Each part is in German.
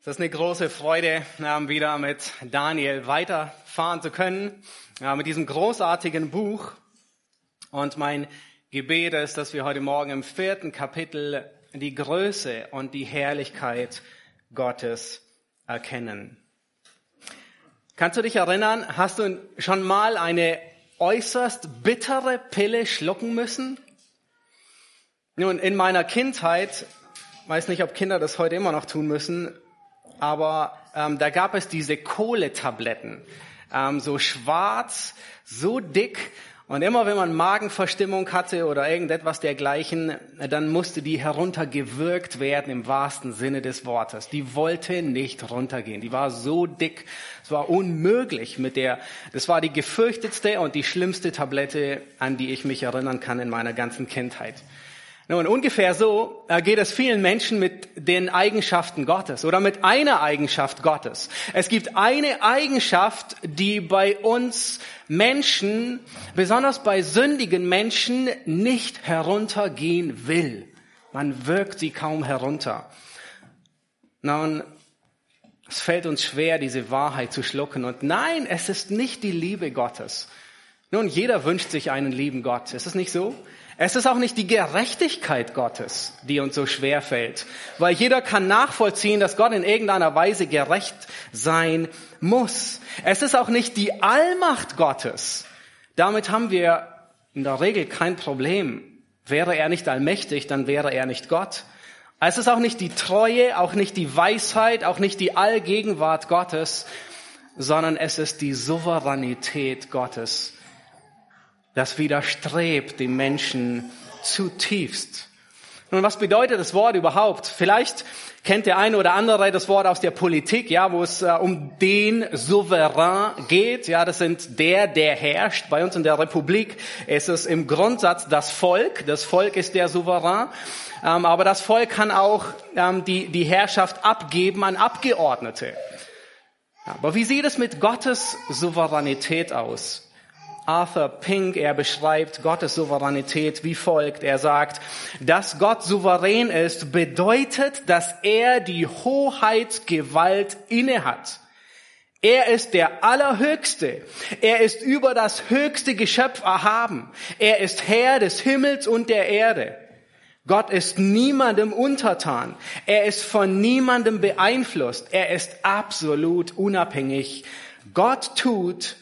Es ist eine große Freude, wieder mit Daniel weiterfahren zu können, mit diesem großartigen Buch. Und mein Gebet ist, dass wir heute Morgen im vierten Kapitel die Größe und die Herrlichkeit Gottes erkennen. Kannst du dich erinnern, hast du schon mal eine äußerst bittere Pille schlucken müssen? Nun, in meiner Kindheit, weiß nicht, ob Kinder das heute immer noch tun müssen, aber ähm, da gab es diese Kohletabletten, ähm, so schwarz, so dick. Und immer wenn man Magenverstimmung hatte oder irgendetwas dergleichen, dann musste die heruntergewürgt werden im wahrsten Sinne des Wortes. Die wollte nicht runtergehen. Die war so dick. Es war unmöglich mit der, das war die gefürchtetste und die schlimmste Tablette, an die ich mich erinnern kann in meiner ganzen Kindheit. Nun, ungefähr so äh, geht es vielen Menschen mit den Eigenschaften Gottes oder mit einer Eigenschaft Gottes. Es gibt eine Eigenschaft, die bei uns Menschen, besonders bei sündigen Menschen, nicht heruntergehen will. Man wirkt sie kaum herunter. Nun, es fällt uns schwer, diese Wahrheit zu schlucken. Und nein, es ist nicht die Liebe Gottes. Nun, jeder wünscht sich einen lieben Gott. Ist es nicht so? Es ist auch nicht die Gerechtigkeit Gottes, die uns so schwer fällt, weil jeder kann nachvollziehen, dass Gott in irgendeiner Weise gerecht sein muss. Es ist auch nicht die Allmacht Gottes. Damit haben wir in der Regel kein Problem. Wäre er nicht allmächtig, dann wäre er nicht Gott. Es ist auch nicht die Treue, auch nicht die Weisheit, auch nicht die Allgegenwart Gottes, sondern es ist die Souveränität Gottes, das widerstrebt dem Menschen zutiefst. Nun, was bedeutet das Wort überhaupt? Vielleicht kennt der eine oder andere das Wort aus der Politik, ja, wo es äh, um den Souverän geht. Ja, das sind der, der herrscht. Bei uns in der Republik ist es im Grundsatz das Volk. Das Volk ist der Souverän. Ähm, aber das Volk kann auch ähm, die, die Herrschaft abgeben an Abgeordnete. Aber wie sieht es mit Gottes Souveränität aus? Arthur Pink, er beschreibt Gottes Souveränität wie folgt. Er sagt, dass Gott souverän ist, bedeutet, dass er die Hoheitsgewalt innehat. Er ist der Allerhöchste. Er ist über das höchste Geschöpf erhaben. Er ist Herr des Himmels und der Erde. Gott ist niemandem untertan. Er ist von niemandem beeinflusst. Er ist absolut unabhängig. Gott tut,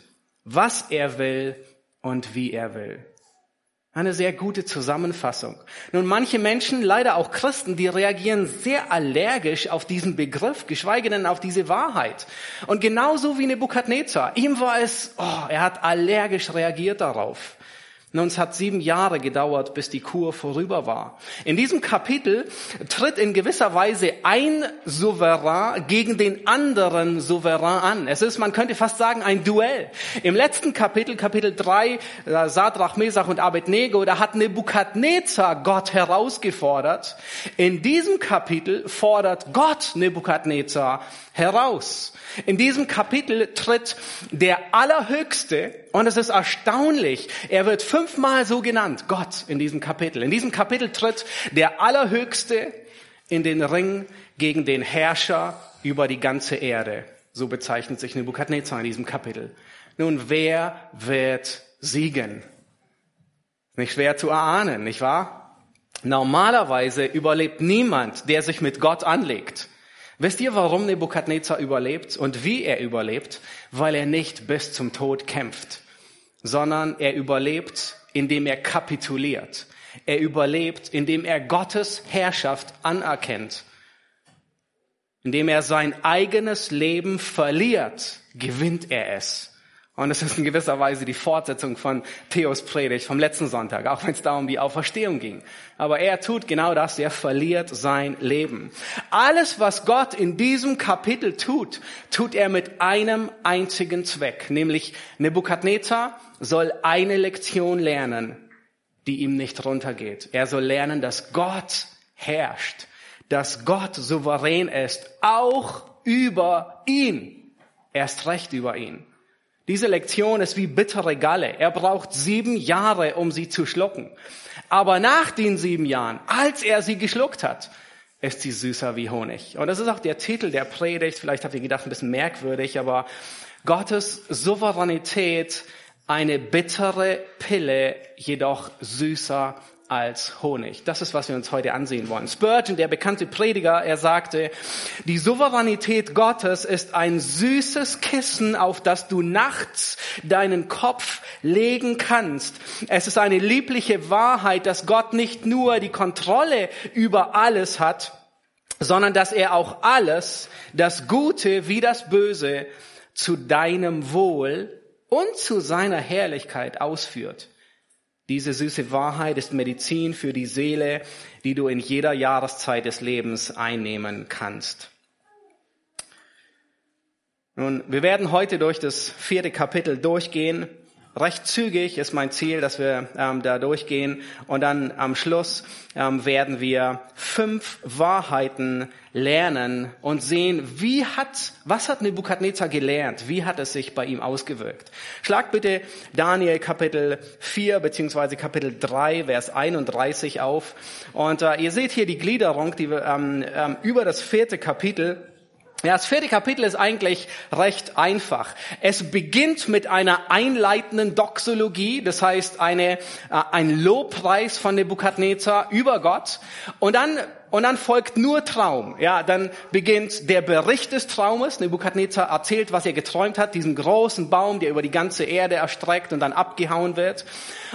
was er will und wie er will. Eine sehr gute Zusammenfassung. Nun, manche Menschen, leider auch Christen, die reagieren sehr allergisch auf diesen Begriff, geschweige denn auf diese Wahrheit. Und genauso wie Nebukadnezar. Ihm war es, oh, er hat allergisch reagiert darauf. Nun, es hat sieben Jahre gedauert, bis die Kur vorüber war. In diesem Kapitel tritt in gewisser Weise ein Souverän gegen den anderen Souverän an. Es ist, man könnte fast sagen, ein Duell. Im letzten Kapitel, Kapitel 3, äh, Sadrach, Mesach und Abednego, da hat Nebukadnezar Gott herausgefordert. In diesem Kapitel fordert Gott Nebukadnezar heraus. In diesem Kapitel tritt der Allerhöchste, und es ist erstaunlich, er wird fünfmal so genannt, Gott in diesem Kapitel. In diesem Kapitel tritt der Allerhöchste in den Ring gegen den Herrscher über die ganze Erde. So bezeichnet sich Nebukadnezar in diesem Kapitel. Nun, wer wird siegen? Nicht schwer zu erahnen, nicht wahr? Normalerweise überlebt niemand, der sich mit Gott anlegt. Wisst ihr, warum Nebukadnezar überlebt und wie er überlebt? Weil er nicht bis zum Tod kämpft, sondern er überlebt, indem er kapituliert. Er überlebt, indem er Gottes Herrschaft anerkennt. Indem er sein eigenes Leben verliert, gewinnt er es. Und es ist in gewisser Weise die Fortsetzung von Theos Predigt vom letzten Sonntag, auch wenn es da um die Auferstehung ging. Aber er tut genau das, er verliert sein Leben. Alles, was Gott in diesem Kapitel tut, tut er mit einem einzigen Zweck, nämlich Nebukadnezar soll eine Lektion lernen, die ihm nicht runtergeht. Er soll lernen, dass Gott herrscht, dass Gott souverän ist, auch über ihn, erst recht über ihn. Diese Lektion ist wie bittere Galle. Er braucht sieben Jahre, um sie zu schlucken. Aber nach den sieben Jahren, als er sie geschluckt hat, ist sie süßer wie Honig. Und das ist auch der Titel der Predigt. Vielleicht habt ihr gedacht, ein bisschen merkwürdig, aber Gottes Souveränität, eine bittere Pille, jedoch süßer als Honig. Das ist, was wir uns heute ansehen wollen. Spurgeon, der bekannte Prediger, er sagte, die Souveränität Gottes ist ein süßes Kissen, auf das du nachts deinen Kopf legen kannst. Es ist eine liebliche Wahrheit, dass Gott nicht nur die Kontrolle über alles hat, sondern dass er auch alles, das Gute wie das Böse, zu deinem Wohl und zu seiner Herrlichkeit ausführt. Diese süße Wahrheit ist Medizin für die Seele, die du in jeder Jahreszeit des Lebens einnehmen kannst. Nun, wir werden heute durch das vierte Kapitel durchgehen recht zügig ist mein Ziel, dass wir ähm, da durchgehen. Und dann am Schluss ähm, werden wir fünf Wahrheiten lernen und sehen, wie hat, was hat Nebukadnezar gelernt, wie hat es sich bei ihm ausgewirkt. Schlag bitte Daniel Kapitel 4 beziehungsweise Kapitel 3, Vers 31 auf. Und äh, ihr seht hier die Gliederung, die wir ähm, ähm, über das vierte Kapitel ja, das vierte Kapitel ist eigentlich recht einfach. Es beginnt mit einer einleitenden Doxologie, das heißt eine, äh, ein Lobpreis von Nebukadnezar über Gott. Und dann und dann folgt nur Traum. Ja, dann beginnt der Bericht des Traumes. Nebukadnezar erzählt, was er geträumt hat, diesen großen Baum, der über die ganze Erde erstreckt und dann abgehauen wird.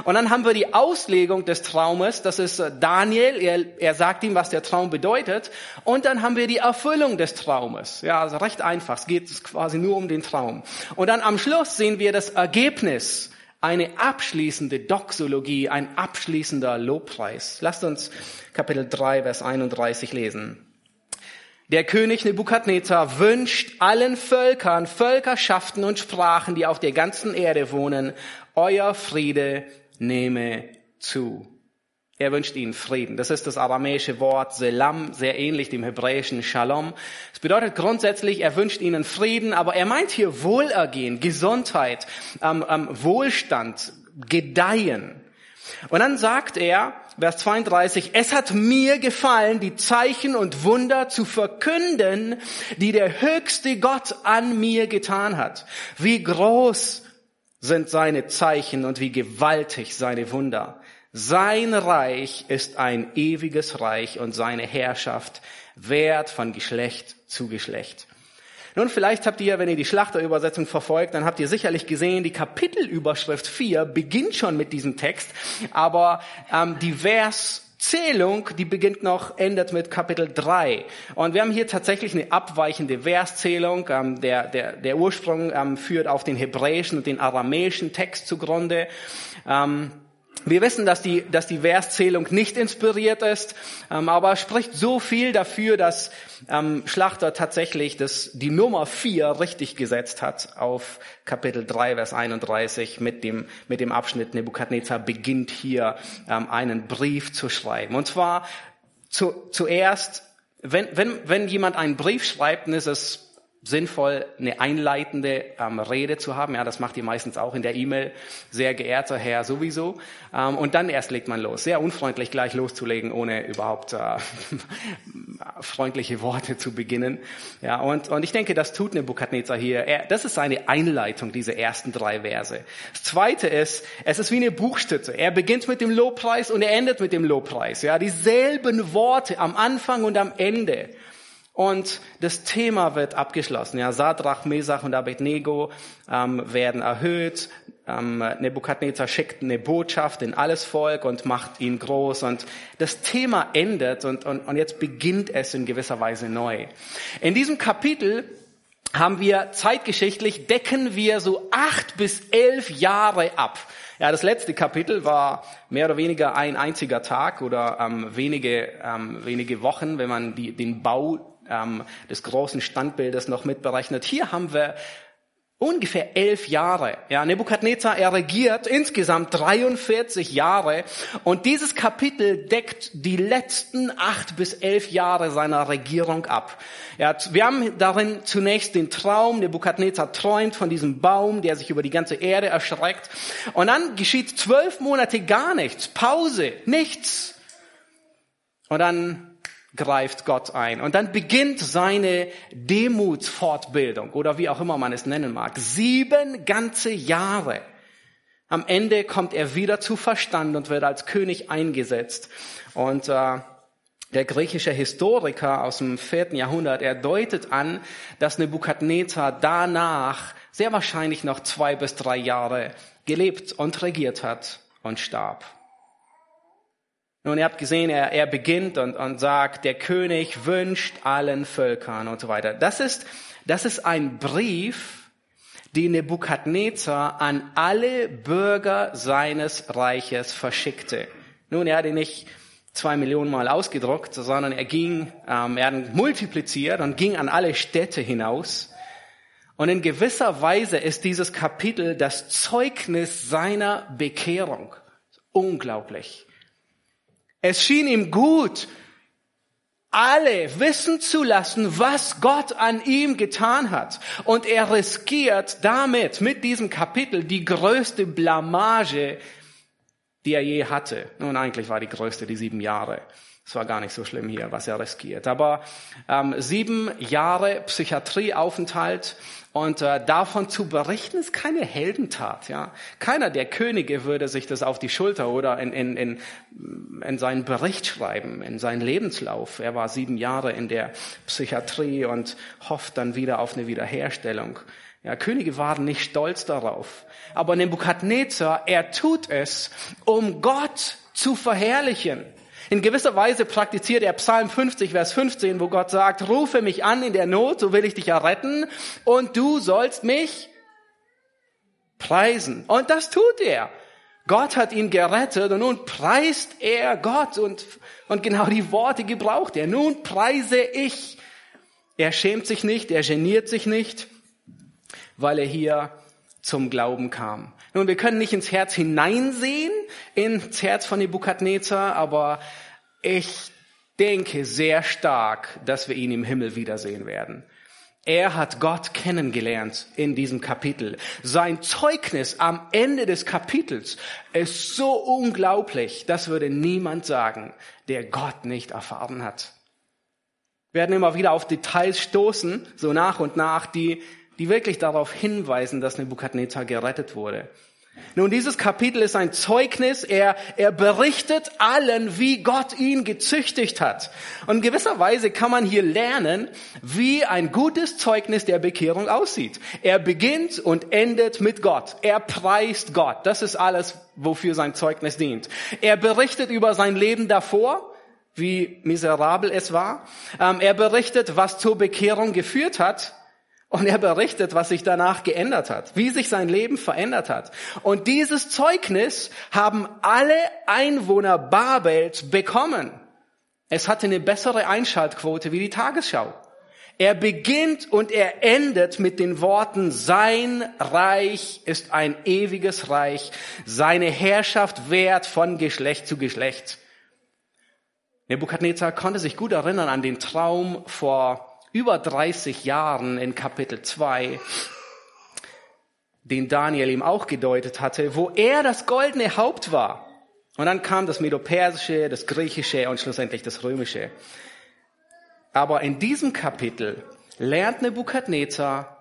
Und dann haben wir die Auslegung des Traumes. Das ist äh, Daniel. Er, er sagt ihm, was der Traum bedeutet. Und dann haben wir die Erfüllung des Traumes. Ja, also recht einfach. Es geht quasi nur um den Traum. Und dann am Schluss sehen wir das Ergebnis eine abschließende Doxologie, ein abschließender Lobpreis. Lasst uns Kapitel 3, Vers 31 lesen. Der König Nebukadnezar wünscht allen Völkern, Völkerschaften und Sprachen, die auf der ganzen Erde wohnen, euer Friede nehme zu. Er wünscht ihnen Frieden. Das ist das aramäische Wort Selam, sehr ähnlich dem hebräischen Shalom. Es bedeutet grundsätzlich, er wünscht ihnen Frieden, aber er meint hier Wohlergehen, Gesundheit, ähm, ähm, Wohlstand, Gedeihen. Und dann sagt er, Vers 32, es hat mir gefallen, die Zeichen und Wunder zu verkünden, die der höchste Gott an mir getan hat. Wie groß sind seine Zeichen und wie gewaltig seine Wunder. Sein Reich ist ein ewiges Reich und seine Herrschaft währt von Geschlecht zu Geschlecht. Nun, vielleicht habt ihr, wenn ihr die Schlachterübersetzung verfolgt, dann habt ihr sicherlich gesehen, die Kapitelüberschrift 4 beginnt schon mit diesem Text, aber ähm, die Verszählung, die beginnt noch, endet mit Kapitel 3. Und wir haben hier tatsächlich eine abweichende Verszählung. Ähm, der, der, der Ursprung ähm, führt auf den hebräischen und den aramäischen Text zugrunde. Ähm, wir wissen, dass die, dass die Verszählung nicht inspiriert ist, ähm, aber spricht so viel dafür, dass ähm, Schlachter tatsächlich das, die Nummer 4 richtig gesetzt hat auf Kapitel 3, Vers 31 mit dem, mit dem Abschnitt Nebukadnezar beginnt hier ähm, einen Brief zu schreiben. Und zwar zu, zuerst, wenn, wenn, wenn jemand einen Brief schreibt, dann ist es sinnvoll, eine einleitende ähm, Rede zu haben. Ja, das macht ihr meistens auch in der E-Mail. Sehr geehrter Herr, sowieso. Ähm, und dann erst legt man los. Sehr unfreundlich gleich loszulegen, ohne überhaupt äh, freundliche Worte zu beginnen. Ja, und, und ich denke, das tut Nebukadnezar hier. Er, das ist seine Einleitung, diese ersten drei Verse. Das zweite ist, es ist wie eine Buchstütze. Er beginnt mit dem Lobpreis und er endet mit dem Lobpreis. Ja, dieselben Worte am Anfang und am Ende. Und das Thema wird abgeschlossen. Ja, Sadrach, Mesach und Abednego ähm, werden erhöht. Ähm, Nebukadnezar schickt eine Botschaft in alles Volk und macht ihn groß. Und das Thema endet und, und, und jetzt beginnt es in gewisser Weise neu. In diesem Kapitel haben wir zeitgeschichtlich, decken wir so acht bis elf Jahre ab. Ja, das letzte Kapitel war mehr oder weniger ein einziger Tag oder ähm, wenige, ähm, wenige Wochen, wenn man die, den Bau ähm, des großen Standbildes noch mitberechnet. Hier haben wir ungefähr elf Jahre. Ja, Nebukadnezar, er regiert insgesamt 43 Jahre und dieses Kapitel deckt die letzten acht bis elf Jahre seiner Regierung ab. Ja, wir haben darin zunächst den Traum, Nebukadnezar träumt von diesem Baum, der sich über die ganze Erde erschreckt und dann geschieht zwölf Monate gar nichts, Pause, nichts. Und dann greift Gott ein. Und dann beginnt seine Demutsfortbildung oder wie auch immer man es nennen mag. Sieben ganze Jahre. Am Ende kommt er wieder zu Verstand und wird als König eingesetzt. Und äh, der griechische Historiker aus dem vierten Jahrhundert, er deutet an, dass Nebukadnezar danach sehr wahrscheinlich noch zwei bis drei Jahre gelebt und regiert hat und starb. Nun, ihr habt gesehen, er, er beginnt und, und sagt, der König wünscht allen Völkern und so weiter. Das ist, das ist ein Brief, den Nebukadnezar an alle Bürger seines Reiches verschickte. Nun, er hat ihn nicht zwei Millionen Mal ausgedruckt, sondern er ging, ähm, er hat multipliziert und ging an alle Städte hinaus. Und in gewisser Weise ist dieses Kapitel das Zeugnis seiner Bekehrung. Unglaublich. Es schien ihm gut, alle wissen zu lassen, was Gott an ihm getan hat. Und er riskiert damit, mit diesem Kapitel, die größte Blamage, die er je hatte. Nun, eigentlich war die größte die sieben Jahre. Es war gar nicht so schlimm hier, was er riskiert. Aber ähm, sieben Jahre Psychiatrieaufenthalt und äh, davon zu berichten, ist keine Heldentat. Ja, keiner der Könige würde sich das auf die Schulter oder in, in, in, in seinen Bericht schreiben, in seinen Lebenslauf. Er war sieben Jahre in der Psychiatrie und hofft dann wieder auf eine Wiederherstellung. Ja, Könige waren nicht stolz darauf. Aber Nebukadnezar, er tut es, um Gott zu verherrlichen. In gewisser Weise praktiziert er Psalm 50, Vers 15, wo Gott sagt, rufe mich an in der Not, so will ich dich erretten und du sollst mich preisen. Und das tut er. Gott hat ihn gerettet und nun preist er Gott und, und genau die Worte gebraucht er. Nun preise ich. Er schämt sich nicht, er geniert sich nicht, weil er hier zum Glauben kam. Nun, wir können nicht ins Herz hineinsehen, ins Herz von Nebukadnezar, aber ich denke sehr stark, dass wir ihn im Himmel wiedersehen werden. Er hat Gott kennengelernt in diesem Kapitel. Sein Zeugnis am Ende des Kapitels ist so unglaublich, das würde niemand sagen, der Gott nicht erfahren hat. Wir werden immer wieder auf Details stoßen, so nach und nach, die die wirklich darauf hinweisen, dass Nebukadnezar gerettet wurde. Nun, dieses Kapitel ist ein Zeugnis. Er, er berichtet allen, wie Gott ihn gezüchtigt hat. Und in gewisser Weise kann man hier lernen, wie ein gutes Zeugnis der Bekehrung aussieht. Er beginnt und endet mit Gott. Er preist Gott. Das ist alles, wofür sein Zeugnis dient. Er berichtet über sein Leben davor, wie miserabel es war. Ähm, er berichtet, was zur Bekehrung geführt hat. Und er berichtet, was sich danach geändert hat, wie sich sein Leben verändert hat. Und dieses Zeugnis haben alle Einwohner Babels bekommen. Es hatte eine bessere Einschaltquote wie die Tagesschau. Er beginnt und er endet mit den Worten, sein Reich ist ein ewiges Reich, seine Herrschaft währt von Geschlecht zu Geschlecht. Nebukadnezar konnte sich gut erinnern an den Traum vor über 30 Jahren in Kapitel 2, den Daniel ihm auch gedeutet hatte, wo er das goldene Haupt war. Und dann kam das Medopersische, das Griechische und schlussendlich das Römische. Aber in diesem Kapitel lernt Nebukadnezar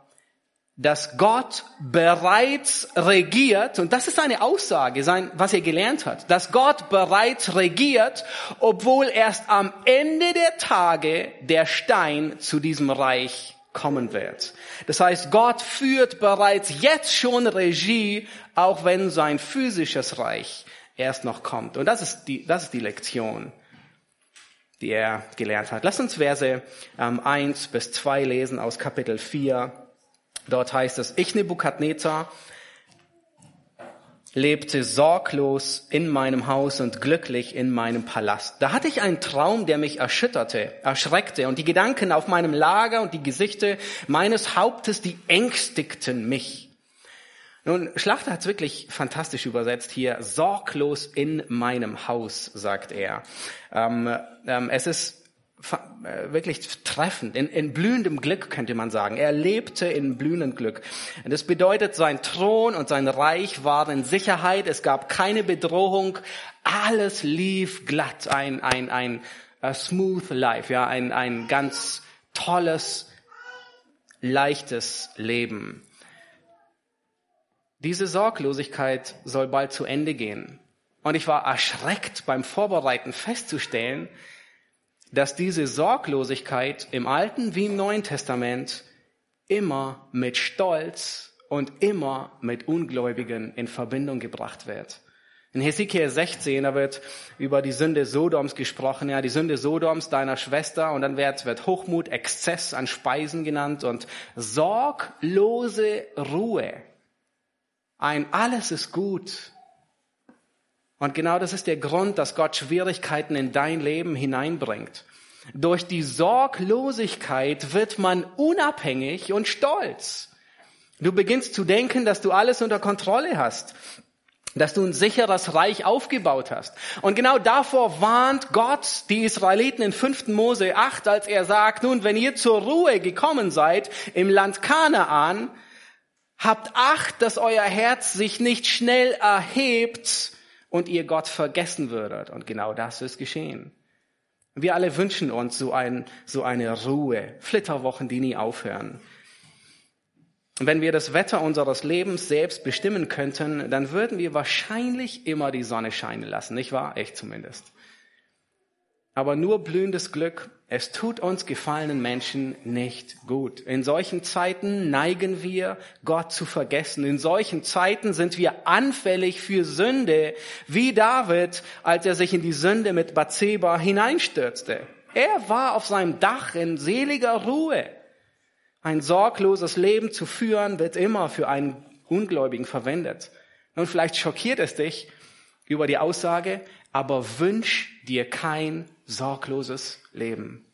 dass Gott bereits regiert, und das ist seine Aussage, sein, was er gelernt hat, dass Gott bereits regiert, obwohl erst am Ende der Tage der Stein zu diesem Reich kommen wird. Das heißt, Gott führt bereits jetzt schon Regie, auch wenn sein physisches Reich erst noch kommt. Und das ist die, das ist die Lektion, die er gelernt hat. Lass uns Verse ähm, 1 bis 2 lesen aus Kapitel 4 Dort heißt es, ich Nebukadnezar lebte sorglos in meinem Haus und glücklich in meinem Palast. Da hatte ich einen Traum, der mich erschütterte, erschreckte und die Gedanken auf meinem Lager und die Gesichter meines Hauptes, die ängstigten mich. Nun, Schlachter hat es wirklich fantastisch übersetzt hier. Sorglos in meinem Haus, sagt er. Ähm, ähm, es ist wirklich treffend, in, in blühendem Glück könnte man sagen. Er lebte in blühendem Glück. Und das bedeutet, sein Thron und sein Reich waren in Sicherheit, es gab keine Bedrohung, alles lief glatt, ein, ein, ein, smooth life, ja, ein, ein ganz tolles, leichtes Leben. Diese Sorglosigkeit soll bald zu Ende gehen. Und ich war erschreckt beim Vorbereiten festzustellen, dass diese Sorglosigkeit im Alten wie im Neuen Testament immer mit Stolz und immer mit Ungläubigen in Verbindung gebracht wird. In Hesekiel 16, da wird über die Sünde Sodoms gesprochen, ja, die Sünde Sodoms, deiner Schwester, und dann wird, wird Hochmut, Exzess an Speisen genannt und sorglose Ruhe. Ein alles ist gut. Und genau das ist der Grund, dass Gott Schwierigkeiten in dein Leben hineinbringt. Durch die Sorglosigkeit wird man unabhängig und stolz. Du beginnst zu denken, dass du alles unter Kontrolle hast dass du ein sicheres Reich aufgebaut hast. Und genau davor warnt Gott die Israeliten in 5. Mose 8, als er sagt, nun, wenn ihr zur Ruhe gekommen seid im Land Kanaan, habt Acht, dass euer Herz sich nicht schnell erhebt und ihr Gott vergessen würdet. Und genau das ist geschehen. Wir alle wünschen uns so, ein, so eine Ruhe, Flitterwochen, die nie aufhören. Wenn wir das Wetter unseres Lebens selbst bestimmen könnten, dann würden wir wahrscheinlich immer die Sonne scheinen lassen, nicht wahr? Echt zumindest. Aber nur blühendes Glück, es tut uns gefallenen Menschen nicht gut. In solchen Zeiten neigen wir, Gott zu vergessen. In solchen Zeiten sind wir anfällig für Sünde, wie David, als er sich in die Sünde mit Bathseba hineinstürzte. Er war auf seinem Dach in seliger Ruhe. Ein sorgloses Leben zu führen wird immer für einen Ungläubigen verwendet. Und vielleicht schockiert es dich über die Aussage, aber wünsch dir kein sorgloses Leben.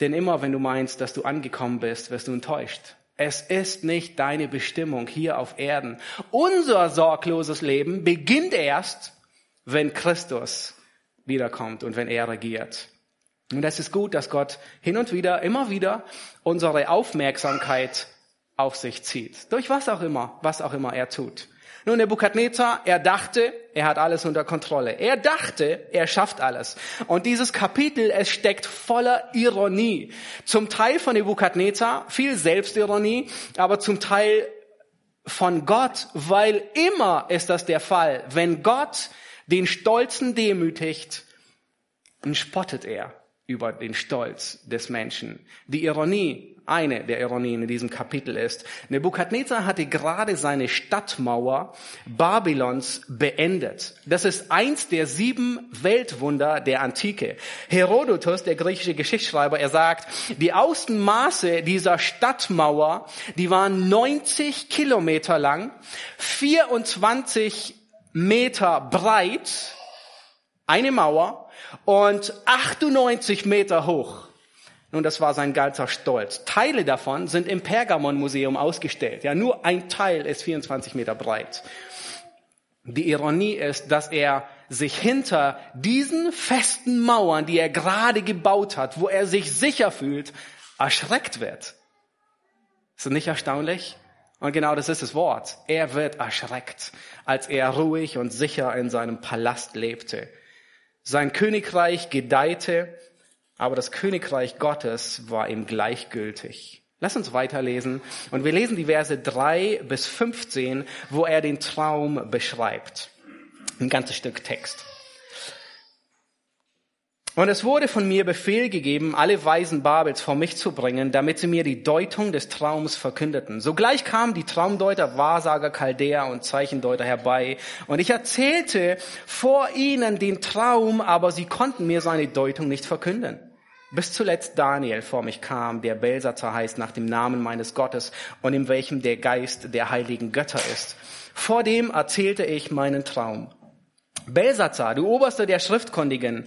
Denn immer wenn du meinst, dass du angekommen bist, wirst du enttäuscht. Es ist nicht deine Bestimmung hier auf Erden. Unser sorgloses Leben beginnt erst, wenn Christus wiederkommt und wenn er regiert. Und es ist gut, dass Gott hin und wieder, immer wieder unsere Aufmerksamkeit auf sich zieht. Durch was auch immer, was auch immer er tut. Nun, Nebukadnezar, er dachte, er hat alles unter Kontrolle. Er dachte, er schafft alles. Und dieses Kapitel, es steckt voller Ironie. Zum Teil von Nebukadnezar, viel Selbstironie, aber zum Teil von Gott, weil immer ist das der Fall. Wenn Gott den Stolzen demütigt, dann spottet er über den Stolz des Menschen. Die Ironie, eine der Ironien in diesem Kapitel ist, Nebukadnezar hatte gerade seine Stadtmauer Babylons beendet. Das ist eins der sieben Weltwunder der Antike. Herodotus, der griechische Geschichtsschreiber, er sagt, die Außenmaße dieser Stadtmauer, die waren 90 Kilometer lang, 24 Meter breit, eine Mauer und 98 Meter hoch. Nun, das war sein ganzer Stolz. Teile davon sind im Pergamon-Museum ausgestellt. Ja, nur ein Teil ist 24 Meter breit. Die Ironie ist, dass er sich hinter diesen festen Mauern, die er gerade gebaut hat, wo er sich sicher fühlt, erschreckt wird. Ist das nicht erstaunlich? Und genau das ist das Wort. Er wird erschreckt, als er ruhig und sicher in seinem Palast lebte. Sein Königreich gedeihte, aber das Königreich Gottes war ihm gleichgültig. Lass uns weiterlesen. Und wir lesen die Verse drei bis 15, wo er den Traum beschreibt. Ein ganzes Stück Text. Und es wurde von mir Befehl gegeben, alle Weisen Babels vor mich zu bringen, damit sie mir die Deutung des Traums verkündeten. Sogleich kamen die Traumdeuter, Wahrsager, Chaldäer und Zeichendeuter herbei. Und ich erzählte vor ihnen den Traum, aber sie konnten mir seine Deutung nicht verkünden. Bis zuletzt Daniel vor mich kam, der Belsatzer heißt nach dem Namen meines Gottes und in welchem der Geist der heiligen Götter ist. Vor dem erzählte ich meinen Traum. Belsatzer, du Oberste der Schriftkundigen,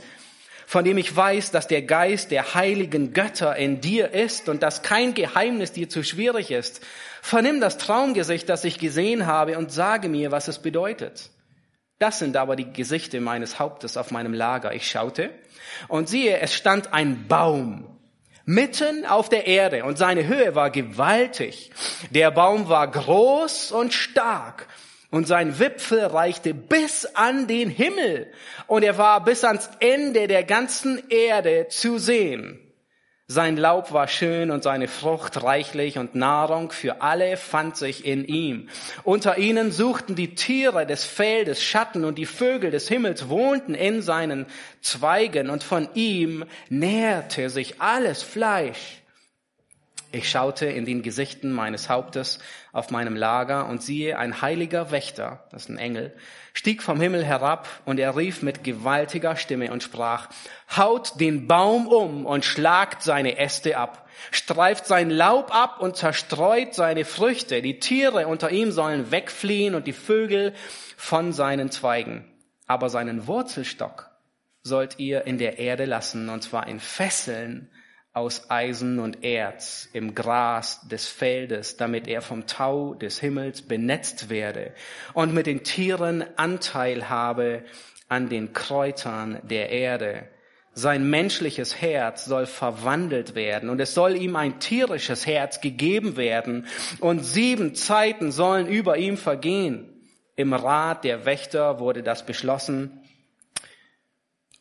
von dem ich weiß, dass der Geist der heiligen Götter in dir ist und dass kein Geheimnis dir zu schwierig ist. Vernimm das Traumgesicht, das ich gesehen habe und sage mir, was es bedeutet. Das sind aber die Gesichter meines Hauptes auf meinem Lager. Ich schaute und siehe, es stand ein Baum mitten auf der Erde und seine Höhe war gewaltig. Der Baum war groß und stark Und sein Wipfel reichte bis an den Himmel und er war bis ans Ende der ganzen Erde zu sehen. Sein Laub war schön und seine Frucht reichlich und Nahrung für alle fand sich in ihm. Unter ihnen suchten die Tiere des Feldes Schatten und die Vögel des Himmels wohnten in seinen Zweigen und von ihm nährte sich alles Fleisch. Ich schaute in den Gesichten meines Hauptes auf meinem Lager und siehe, ein heiliger Wächter, das ist ein Engel, stieg vom Himmel herab und er rief mit gewaltiger Stimme und sprach, haut den Baum um und schlagt seine Äste ab, streift sein Laub ab und zerstreut seine Früchte, die Tiere unter ihm sollen wegfliehen und die Vögel von seinen Zweigen. Aber seinen Wurzelstock sollt ihr in der Erde lassen, und zwar in Fesseln aus Eisen und Erz im Gras des Feldes, damit er vom Tau des Himmels benetzt werde und mit den Tieren Anteil habe an den Kräutern der Erde. Sein menschliches Herz soll verwandelt werden und es soll ihm ein tierisches Herz gegeben werden und sieben Zeiten sollen über ihm vergehen. Im Rat der Wächter wurde das beschlossen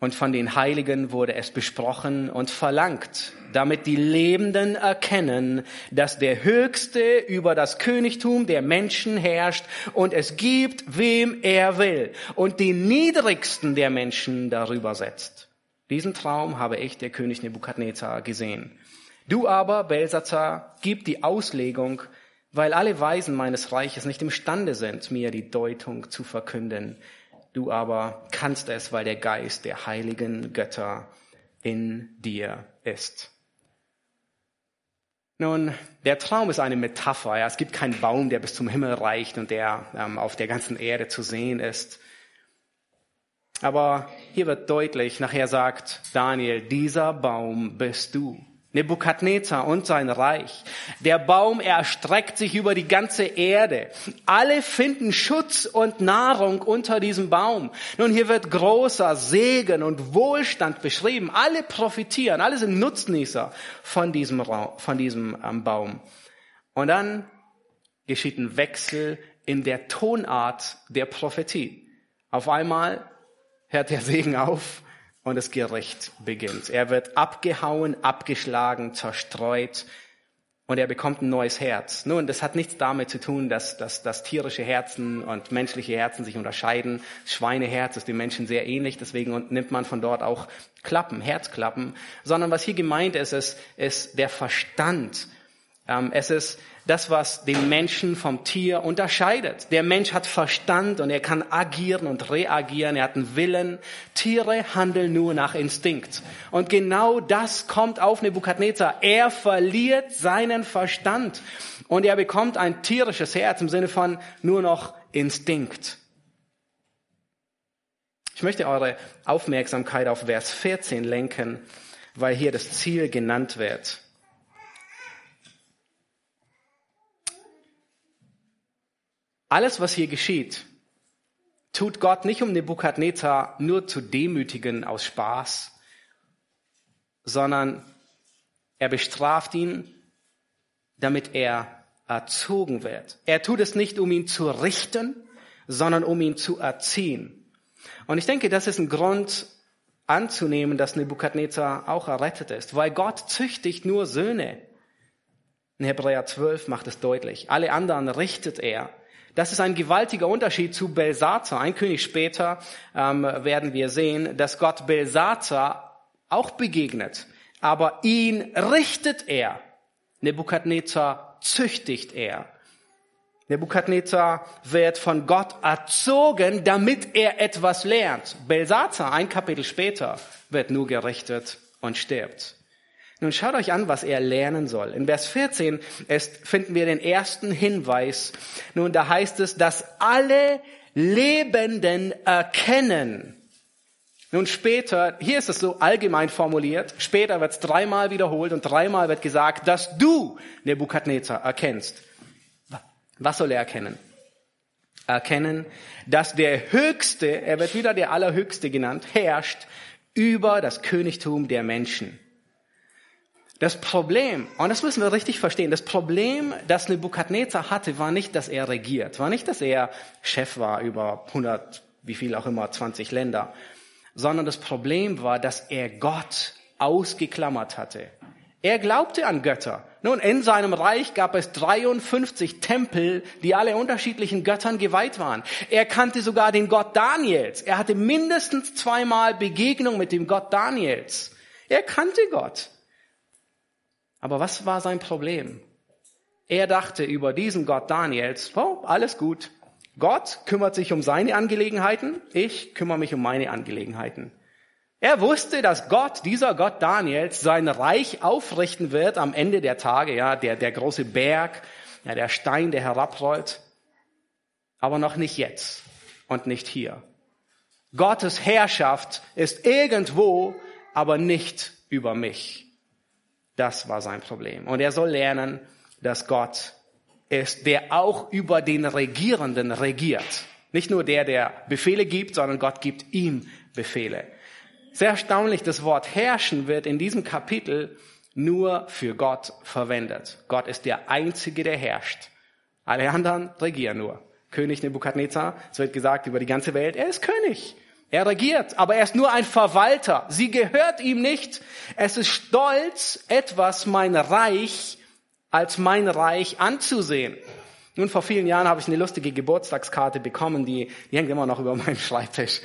und von den Heiligen wurde es besprochen und verlangt, damit die Lebenden erkennen, dass der Höchste über das Königtum der Menschen herrscht und es gibt, wem er will und den Niedrigsten der Menschen darüber setzt. Diesen Traum habe ich, der König Nebukadnezar, gesehen. Du aber, Belsazar, gib die Auslegung, weil alle Weisen meines Reiches nicht imstande sind, mir die Deutung zu verkünden. Du aber kannst es, weil der Geist der heiligen Götter in dir ist. Nun, der Traum ist eine Metapher. Ja. Es gibt keinen Baum, der bis zum Himmel reicht und der ähm, auf der ganzen Erde zu sehen ist. Aber hier wird deutlich, nachher sagt Daniel, dieser Baum bist du. Nebukadnezar und sein Reich. Der Baum erstreckt sich über die ganze Erde. Alle finden Schutz und Nahrung unter diesem Baum. Nun, hier wird großer Segen und Wohlstand beschrieben. Alle profitieren, alle sind Nutznießer von diesem, Raum, von diesem ähm, Baum. Und dann geschieht ein Wechsel in der Tonart der Prophetie. Auf einmal hört der Segen auf und das Gericht beginnt. Er wird abgehauen, abgeschlagen, zerstreut und er bekommt ein neues Herz. Nun, das hat nichts damit zu tun, dass, dass, dass tierische Herzen und menschliche Herzen sich unterscheiden. Schweineherz ist dem Menschen sehr ähnlich, deswegen nimmt man von dort auch Klappen, Herzklappen, sondern was hier gemeint ist, ist, ist der Verstand. Ähm, es ist das, was den Menschen vom Tier unterscheidet. Der Mensch hat Verstand und er kann agieren und reagieren. Er hat einen Willen. Tiere handeln nur nach Instinkt. Und genau das kommt auf Nebukadnezar. Er verliert seinen Verstand und er bekommt ein tierisches Herz im Sinne von nur noch Instinkt. Ich möchte eure Aufmerksamkeit auf Vers 14 lenken, weil hier das Ziel genannt wird. Alles, was hier geschieht, tut Gott nicht, um Nebukadnezar nur zu demütigen aus Spaß, sondern er bestraft ihn, damit er erzogen wird. Er tut es nicht, um ihn zu richten, sondern um ihn zu erziehen. Und ich denke, das ist ein Grund anzunehmen, dass Nebukadnezar auch errettet ist, weil Gott züchtigt nur Söhne. In Hebräer 12 macht es deutlich. Alle anderen richtet er. Das ist ein gewaltiger Unterschied zu Belsazar. Ein König später ähm, werden wir sehen, dass Gott Belsazar auch begegnet. Aber ihn richtet er. Nebukadnezar züchtigt er. Nebukadnezar wird von Gott erzogen, damit er etwas lernt. Belsazar, ein Kapitel später, wird nur gerichtet und stirbt. Nun schaut euch an, was er lernen soll. In Vers 14 ist, finden wir den ersten Hinweis. Nun, da heißt es, dass alle Lebenden erkennen. Nun später, hier ist es so allgemein formuliert, später wird es dreimal wiederholt und dreimal wird gesagt, dass du Nebukadnezar erkennst. Was soll er erkennen? Erkennen, dass der Höchste, er wird wieder der Allerhöchste genannt, herrscht über das Königtum der Menschen. Das Problem, und das müssen wir richtig verstehen, das Problem, das Nebukadnezar hatte, war nicht, dass er regiert, war nicht, dass er Chef war über 100, wie viel auch immer, 20 Länder, sondern das Problem war, dass er Gott ausgeklammert hatte. Er glaubte an Götter. Nun, in seinem Reich gab es 53 Tempel, die alle unterschiedlichen Göttern geweiht waren. Er kannte sogar den Gott Daniels. Er hatte mindestens zweimal Begegnung mit dem Gott Daniels. Er kannte Gott. Aber was war sein Problem? Er dachte über diesen Gott Daniels, oh, alles gut. Gott kümmert sich um seine Angelegenheiten, ich kümmere mich um meine Angelegenheiten. Er wusste, dass Gott, dieser Gott Daniels, sein Reich aufrichten wird am Ende der Tage, ja, der, der große Berg, ja, der Stein, der herabrollt. Aber noch nicht jetzt und nicht hier. Gottes Herrschaft ist irgendwo, aber nicht über mich. Das war sein Problem. Und er soll lernen, dass Gott ist, der auch über den Regierenden regiert. Nicht nur der, der Befehle gibt, sondern Gott gibt ihm Befehle. Sehr erstaunlich, das Wort herrschen wird in diesem Kapitel nur für Gott verwendet. Gott ist der Einzige, der herrscht. Alle anderen regieren nur. König Nebukadnezar, es wird gesagt über die ganze Welt, er ist König. Er regiert, aber er ist nur ein Verwalter. Sie gehört ihm nicht. Es ist stolz, etwas mein Reich als mein Reich anzusehen. Nun, vor vielen Jahren habe ich eine lustige Geburtstagskarte bekommen, die, die hängt immer noch über meinem Schreibtisch.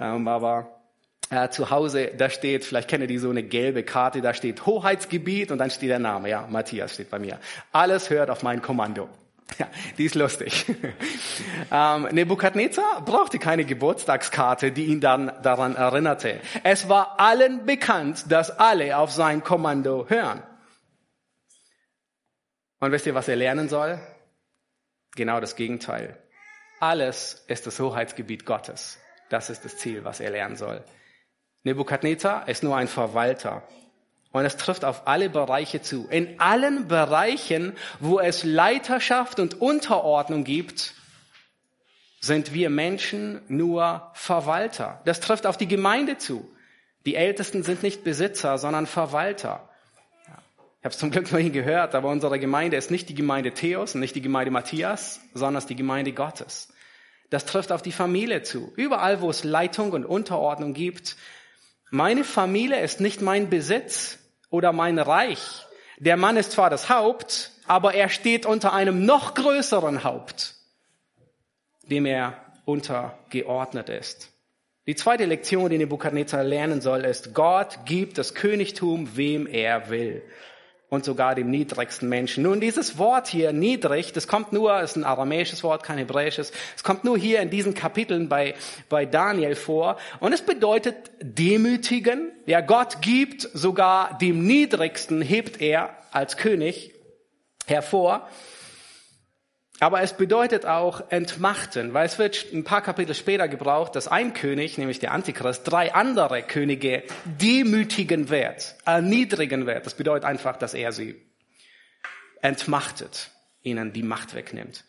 Ähm, aber äh, zu Hause, da steht, vielleicht kennt ihr die so eine gelbe Karte, da steht Hoheitsgebiet und dann steht der Name, ja, Matthias steht bei mir. Alles hört auf mein Kommando. Ja, die ist lustig. ähm, Nebukadnezar brauchte keine Geburtstagskarte, die ihn dann daran erinnerte. Es war allen bekannt, dass alle auf sein Kommando hören. Und wisst ihr, was er lernen soll? Genau das Gegenteil. Alles ist das Hoheitsgebiet Gottes. Das ist das Ziel, was er lernen soll. Nebukadnezar ist nur ein Verwalter. Und es trifft auf alle Bereiche zu. In allen Bereichen, wo es Leiterschaft und Unterordnung gibt, sind wir Menschen nur Verwalter. Das trifft auf die Gemeinde zu. Die Ältesten sind nicht Besitzer, sondern Verwalter. Ich habe es zum Glück noch nie gehört, aber unsere Gemeinde ist nicht die Gemeinde Theos und nicht die Gemeinde Matthias, sondern ist die Gemeinde Gottes. Das trifft auf die Familie zu. Überall, wo es Leitung und Unterordnung gibt, meine Familie ist nicht mein Besitz oder mein Reich. Der Mann ist zwar das Haupt, aber er steht unter einem noch größeren Haupt, dem er untergeordnet ist. Die zweite Lektion, die Nebukadnezar lernen soll, ist, Gott gibt das Königtum, wem er will und sogar dem niedrigsten Menschen. Nun, dieses Wort hier, niedrig, das kommt nur, ist ein aramäisches Wort, kein hebräisches, es kommt nur hier in diesen Kapiteln bei, bei Daniel vor und es bedeutet demütigen. Ja, Gott gibt sogar dem niedrigsten, hebt er als König hervor. Aber es bedeutet auch entmachten, weil es wird ein paar Kapitel später gebraucht, dass ein König, nämlich der Antichrist, drei andere Könige demütigen wird, erniedrigen wird. Das bedeutet einfach, dass er sie entmachtet, ihnen die Macht wegnimmt.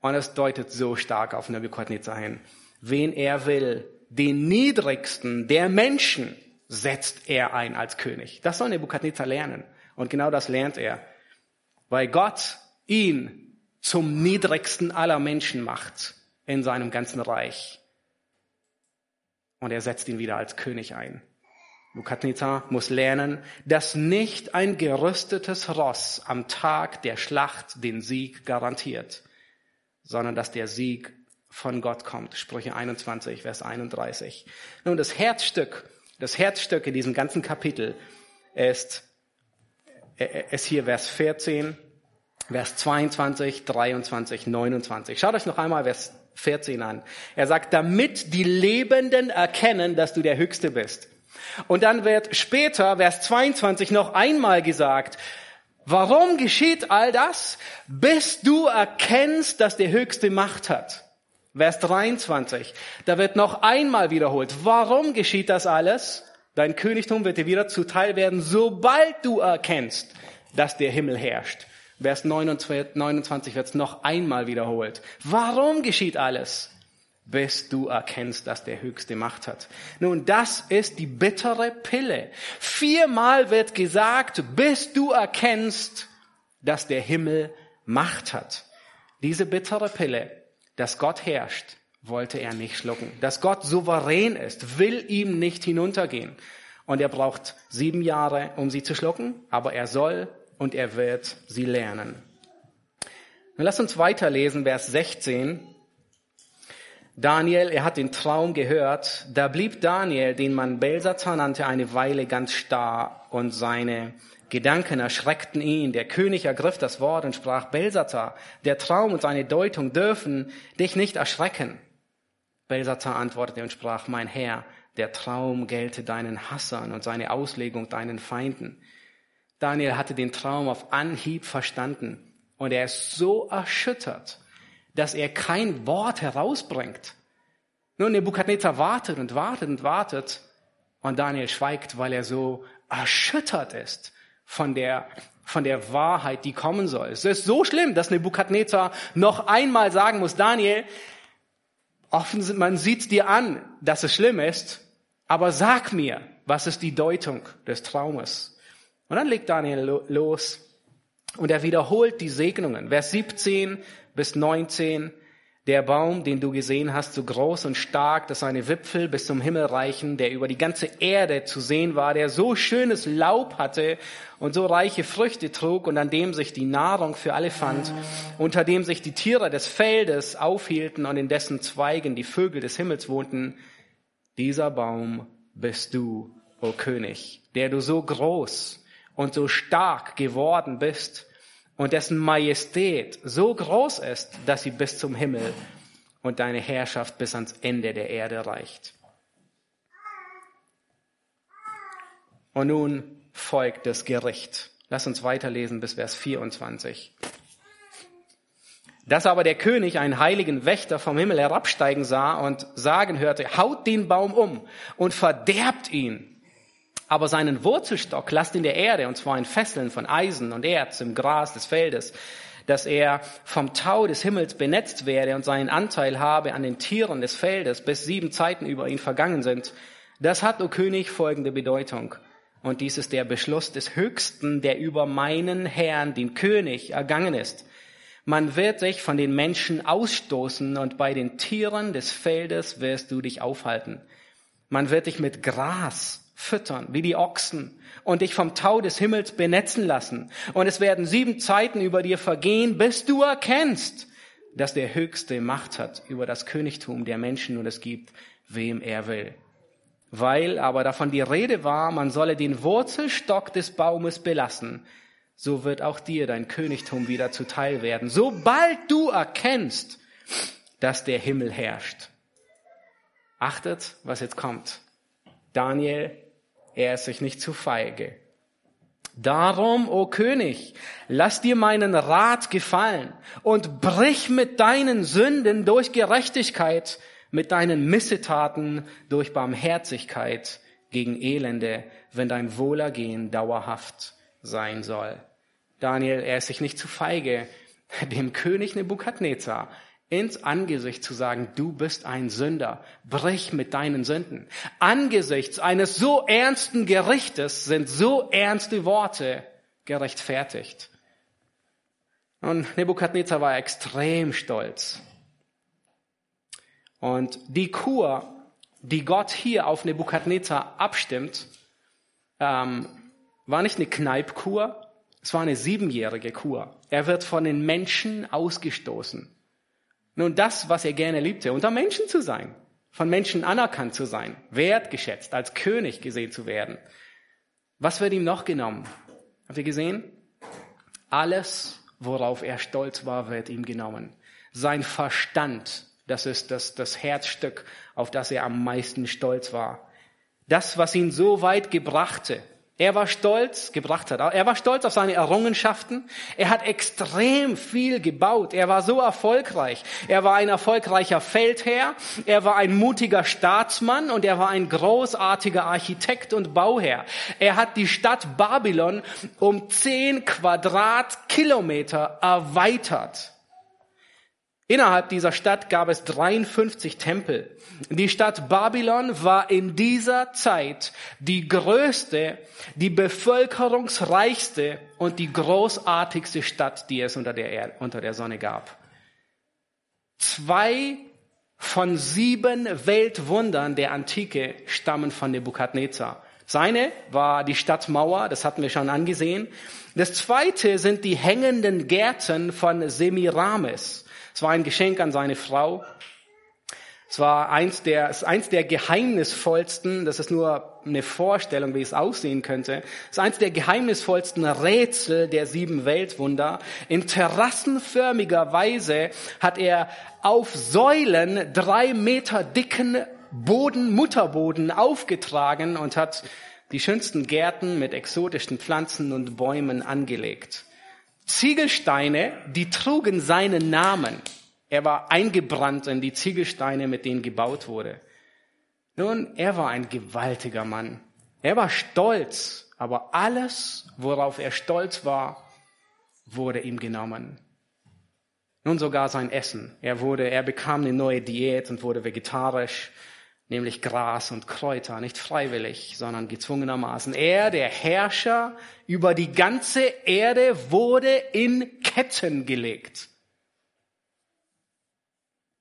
Und es deutet so stark auf Nebuchadnezzar hin. Wen er will, den niedrigsten der Menschen setzt er ein als König. Das soll Nebukadnezar lernen. Und genau das lernt er. Weil Gott ihn zum niedrigsten aller Menschen macht in seinem ganzen Reich. Und er setzt ihn wieder als König ein. Nebukadnezar muss lernen, dass nicht ein gerüstetes Ross am Tag der Schlacht den Sieg garantiert, sondern dass der Sieg von Gott kommt. Sprüche 21, Vers 31. Nun, das Herzstück, das Herzstück in diesem ganzen Kapitel ist, ist hier Vers 14 Vers 22, 23, 29. Schaut euch noch einmal Vers 14 an. Er sagt, damit die Lebenden erkennen, dass du der Höchste bist. Und dann wird später, Vers 22, noch einmal gesagt, warum geschieht all das? Bis du erkennst, dass der Höchste Macht hat. Vers 23, da wird noch einmal wiederholt, warum geschieht das alles? Dein Königtum wird dir wieder zuteil werden, sobald du erkennst, dass der Himmel herrscht. Vers 29 wird es noch einmal wiederholt. Warum geschieht alles? bis du erkennst, dass der Höchste Macht hat. Nun, das ist die bittere Pille. Viermal wird gesagt, bis du erkennst, dass der Himmel Macht hat. Diese bittere Pille, dass Gott herrscht, wollte er nicht schlucken. Dass Gott souverän ist, will ihm nicht hinuntergehen. Und er braucht sieben Jahre, um sie zu schlucken, aber er soll und er wird sie lernen. Nun lass uns weiterlesen, Vers 16. Daniel, er hat den Traum gehört. Da blieb Daniel, den man Belsazar nannte, eine Weile ganz starr und seine Gedanken erschreckten ihn. Der König ergriff das Wort und sprach, Belsazar, der Traum und seine Deutung dürfen dich nicht erschrecken. Belsazar antwortete und sprach, mein Herr, der Traum gelte deinen Hassern und seine Auslegung deinen Feinden. Daniel hatte den Traum auf Anhieb verstanden und er ist so erschüttert, dass er kein Wort herausbringt. Nun, Nebukadnezar wartet und wartet und wartet und Daniel schweigt, weil er so erschüttert ist von der, von der Wahrheit, die kommen soll. Es ist so schlimm, dass Nebukadnezar noch einmal sagen muss, Daniel, offen, man sieht dir an, dass es schlimm ist, aber sag mir, was ist die Deutung des Traumes? Und dann legt Daniel los und er wiederholt die Segnungen. Vers 17 bis 19. Der Baum, den du gesehen hast, so groß und stark, dass seine Wipfel bis zum Himmel reichen, der über die ganze Erde zu sehen war, der so schönes Laub hatte und so reiche Früchte trug und an dem sich die Nahrung für alle fand, unter dem sich die Tiere des Feldes aufhielten und in dessen Zweigen die Vögel des Himmels wohnten. Dieser Baum bist du, o König, der du so groß und so stark geworden bist und dessen Majestät so groß ist, dass sie bis zum Himmel und deine Herrschaft bis ans Ende der Erde reicht. Und nun folgt das Gericht. Lass uns weiterlesen bis Vers 24. Dass aber der König einen heiligen Wächter vom Himmel herabsteigen sah und sagen hörte, haut den Baum um und verderbt ihn aber seinen Wurzelstock lasst in der Erde, und zwar in Fesseln von Eisen und Erz im Gras des Feldes, dass er vom Tau des Himmels benetzt werde und seinen Anteil habe an den Tieren des Feldes, bis sieben Zeiten über ihn vergangen sind. Das hat, o König, folgende Bedeutung. Und dies ist der Beschluss des Höchsten, der über meinen Herrn, den König, ergangen ist. Man wird sich von den Menschen ausstoßen und bei den Tieren des Feldes wirst du dich aufhalten. Man wird dich mit Gras füttern, wie die Ochsen, und dich vom Tau des Himmels benetzen lassen. Und es werden sieben Zeiten über dir vergehen, bis du erkennst, dass der Höchste Macht hat über das Königtum der Menschen und es gibt, wem er will. Weil aber davon die Rede war, man solle den Wurzelstock des Baumes belassen, so wird auch dir dein Königtum wieder zuteil werden, sobald du erkennst, dass der Himmel herrscht. Achtet, was jetzt kommt. Daniel er ist sich nicht zu feige. Darum, o König, lass dir meinen Rat gefallen und brich mit deinen Sünden durch Gerechtigkeit, mit deinen Missetaten durch Barmherzigkeit gegen Elende, wenn dein Wohlergehen dauerhaft sein soll. Daniel, er ist sich nicht zu feige, dem König Nebukadnezar ins Angesicht zu sagen, du bist ein Sünder, brich mit deinen Sünden. Angesichts eines so ernsten Gerichtes sind so ernste Worte gerechtfertigt. Und Nebukadnezar war extrem stolz. Und die Kur, die Gott hier auf Nebukadnezar abstimmt, ähm, war nicht eine Kneipkur, es war eine siebenjährige Kur. Er wird von den Menschen ausgestoßen. Nun, das, was er gerne liebte, unter Menschen zu sein, von Menschen anerkannt zu sein, wertgeschätzt, als König gesehen zu werden. Was wird ihm noch genommen? Habt ihr gesehen? Alles, worauf er stolz war, wird ihm genommen. Sein Verstand, das ist das, das Herzstück, auf das er am meisten stolz war. Das, was ihn so weit gebrachte, er war stolz, gebracht hat. Er war stolz auf seine Errungenschaften. Er hat extrem viel gebaut. Er war so erfolgreich. Er war ein erfolgreicher Feldherr. Er war ein mutiger Staatsmann und er war ein großartiger Architekt und Bauherr. Er hat die Stadt Babylon um zehn Quadratkilometer erweitert. Innerhalb dieser Stadt gab es 53 Tempel. Die Stadt Babylon war in dieser Zeit die größte, die bevölkerungsreichste und die großartigste Stadt, die es unter der, Erde, unter der Sonne gab. Zwei von sieben Weltwundern der Antike stammen von Nebukadnezar. Seine war die Stadtmauer, das hatten wir schon angesehen. Das zweite sind die hängenden Gärten von Semiramis. Es war ein Geschenk an seine Frau. Es war eins der, es ist eins der geheimnisvollsten, das ist nur eine Vorstellung, wie es aussehen könnte. Es ist eins der geheimnisvollsten Rätsel der sieben Weltwunder. In terrassenförmiger Weise hat er auf Säulen drei Meter dicken Boden, Mutterboden aufgetragen und hat die schönsten Gärten mit exotischen Pflanzen und Bäumen angelegt. Ziegelsteine, die trugen seinen Namen. Er war eingebrannt in die Ziegelsteine, mit denen gebaut wurde. Nun, er war ein gewaltiger Mann. Er war stolz, aber alles, worauf er stolz war, wurde ihm genommen. Nun sogar sein Essen. Er wurde, er bekam eine neue Diät und wurde vegetarisch nämlich Gras und Kräuter, nicht freiwillig, sondern gezwungenermaßen. Er, der Herrscher über die ganze Erde, wurde in Ketten gelegt.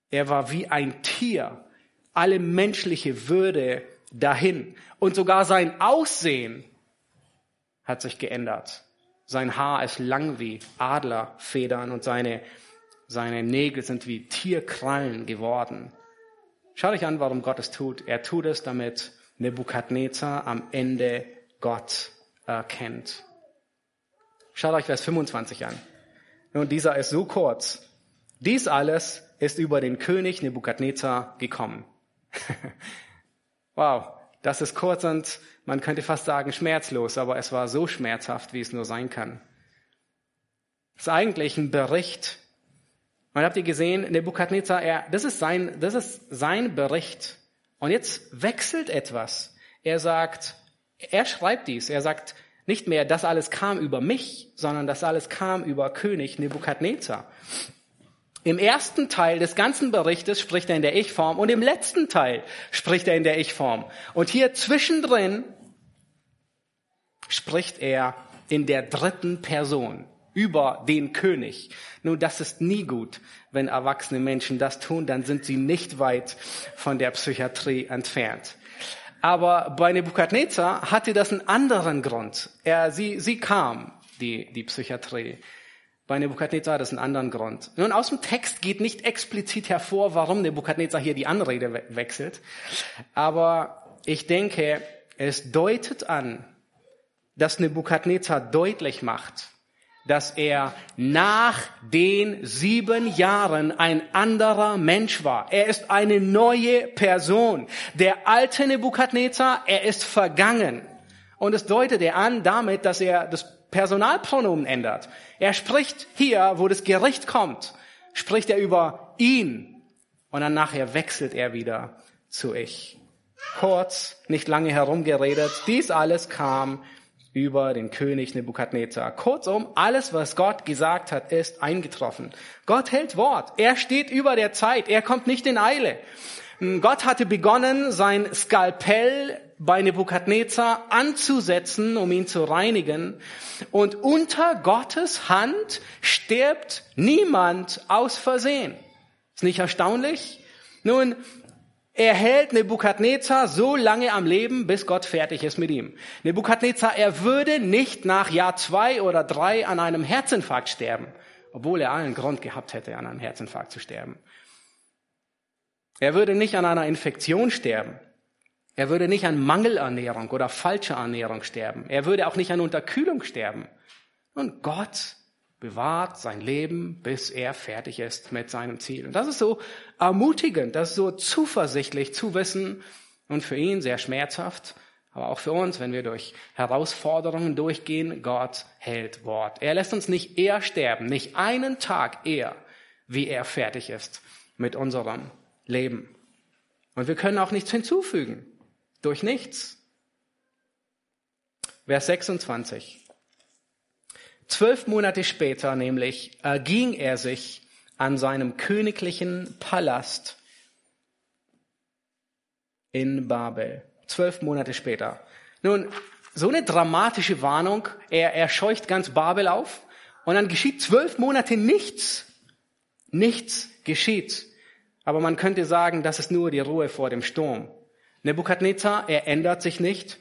Er war wie ein Tier, alle menschliche Würde dahin. Und sogar sein Aussehen hat sich geändert. Sein Haar ist lang wie Adlerfedern und seine, seine Nägel sind wie Tierkrallen geworden. Schaut euch an, warum Gott es tut. Er tut es, damit Nebukadnezar am Ende Gott erkennt. Schaut euch Vers 25 an. Nun, dieser ist so kurz. Dies alles ist über den König Nebukadnezar gekommen. wow, das ist kurz und man könnte fast sagen schmerzlos, aber es war so schmerzhaft, wie es nur sein kann. Es ist eigentlich ein Bericht und habt ihr gesehen, Nebukadnezar, er, das ist sein, das ist sein Bericht. Und jetzt wechselt etwas. Er sagt, er schreibt dies. Er sagt nicht mehr, das alles kam über mich, sondern das alles kam über König Nebukadnezar. Im ersten Teil des ganzen Berichtes spricht er in der Ich-Form und im letzten Teil spricht er in der Ich-Form. Und hier zwischendrin spricht er in der dritten Person über den König. Nun, das ist nie gut. Wenn erwachsene Menschen das tun, dann sind sie nicht weit von der Psychiatrie entfernt. Aber bei Nebukadnezar hatte das einen anderen Grund. Er, sie, sie kam, die, die Psychiatrie. Bei Nebukadnezar hat das einen anderen Grund. Nun, aus dem Text geht nicht explizit hervor, warum Nebukadnezar hier die Anrede we wechselt. Aber ich denke, es deutet an, dass Nebukadnezar deutlich macht, dass er nach den sieben Jahren ein anderer Mensch war. Er ist eine neue Person. Der alte Nebukadnezar, er ist vergangen. Und es deutet er an damit, dass er das Personalpronomen ändert. Er spricht hier, wo das Gericht kommt, spricht er über ihn. Und dann nachher wechselt er wieder zu ich. Kurz, nicht lange herumgeredet. Dies alles kam über den König Nebukadnezar. Kurzum, alles, was Gott gesagt hat, ist eingetroffen. Gott hält Wort. Er steht über der Zeit. Er kommt nicht in Eile. Hm, Gott hatte begonnen, sein Skalpell bei Nebukadnezar anzusetzen, um ihn zu reinigen. Und unter Gottes Hand stirbt niemand aus Versehen. Ist nicht erstaunlich? Nun, er hält Nebukadnezar so lange am Leben, bis Gott fertig ist mit ihm. Nebukadnezar, er würde nicht nach Jahr zwei oder drei an einem Herzinfarkt sterben, obwohl er allen Grund gehabt hätte, an einem Herzinfarkt zu sterben. Er würde nicht an einer Infektion sterben. Er würde nicht an Mangelernährung oder falscher Ernährung sterben. Er würde auch nicht an Unterkühlung sterben. Und Gott bewahrt sein Leben, bis er fertig ist mit seinem Ziel. Und das ist so ermutigend, das ist so zuversichtlich zu wissen und für ihn sehr schmerzhaft, aber auch für uns, wenn wir durch Herausforderungen durchgehen, Gott hält Wort. Er lässt uns nicht eher sterben, nicht einen Tag eher, wie er fertig ist mit unserem Leben. Und wir können auch nichts hinzufügen, durch nichts. Vers 26. Zwölf Monate später nämlich erging er sich an seinem königlichen Palast in Babel. Zwölf Monate später. Nun, so eine dramatische Warnung. Er, er scheucht ganz Babel auf und dann geschieht zwölf Monate nichts. Nichts geschieht. Aber man könnte sagen, das ist nur die Ruhe vor dem Sturm. Nebukadnezar, er ändert sich nicht.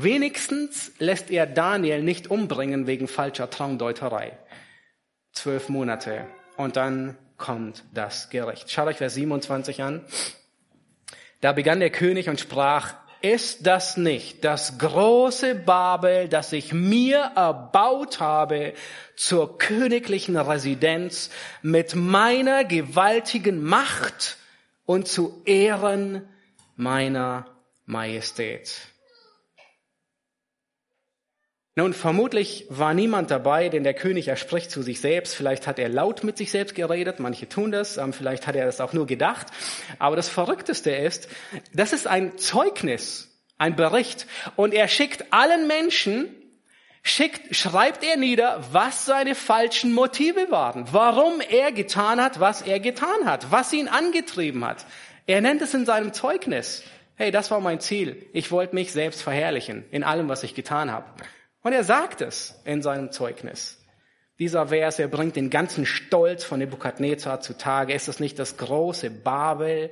Wenigstens lässt er Daniel nicht umbringen wegen falscher Traumdeuterei. Zwölf Monate. Und dann kommt das Gericht. Schaut euch Vers 27 an. Da begann der König und sprach, ist das nicht das große Babel, das ich mir erbaut habe zur königlichen Residenz mit meiner gewaltigen Macht und zu Ehren meiner Majestät? Nun, vermutlich war niemand dabei, denn der König, er spricht zu sich selbst. Vielleicht hat er laut mit sich selbst geredet, manche tun das, ähm, vielleicht hat er das auch nur gedacht. Aber das Verrückteste ist, das ist ein Zeugnis, ein Bericht. Und er schickt allen Menschen, schickt, schreibt er nieder, was seine falschen Motive waren, warum er getan hat, was er getan hat, was ihn angetrieben hat. Er nennt es in seinem Zeugnis. Hey, das war mein Ziel. Ich wollte mich selbst verherrlichen in allem, was ich getan habe. Und er sagt es in seinem Zeugnis. Dieser Vers, er bringt den ganzen Stolz von Nebukadnezar zutage. Ist es nicht das große Babel,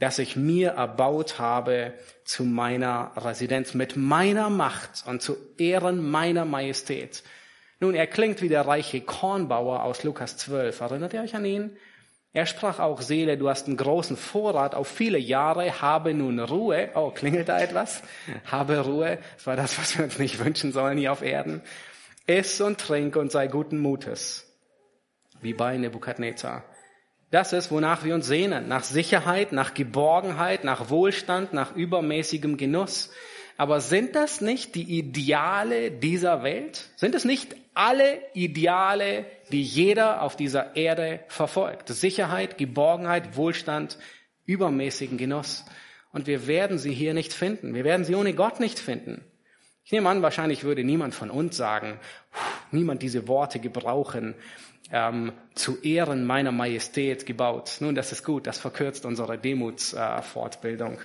das ich mir erbaut habe zu meiner Residenz mit meiner Macht und zu Ehren meiner Majestät? Nun, er klingt wie der reiche Kornbauer aus Lukas 12. Erinnert ihr euch an ihn? Er sprach auch, Seele, du hast einen großen Vorrat auf viele Jahre, habe nun Ruhe. Oh, klingelt da etwas? Habe Ruhe. Das war das, was wir uns nicht wünschen sollen hier auf Erden. Iss und trink und sei guten Mutes. Wie bei Nebukadnezar. Das ist, wonach wir uns sehnen. Nach Sicherheit, nach Geborgenheit, nach Wohlstand, nach übermäßigem Genuss. Aber sind das nicht die Ideale dieser Welt? Sind es nicht alle Ideale, die jeder auf dieser Erde verfolgt? Sicherheit, Geborgenheit, Wohlstand, übermäßigen Genuss. Und wir werden sie hier nicht finden. Wir werden sie ohne Gott nicht finden. Ich nehme an, wahrscheinlich würde niemand von uns sagen, niemand diese Worte gebrauchen, ähm, zu Ehren meiner Majestät gebaut. Nun, das ist gut, das verkürzt unsere Demutsfortbildung. Äh,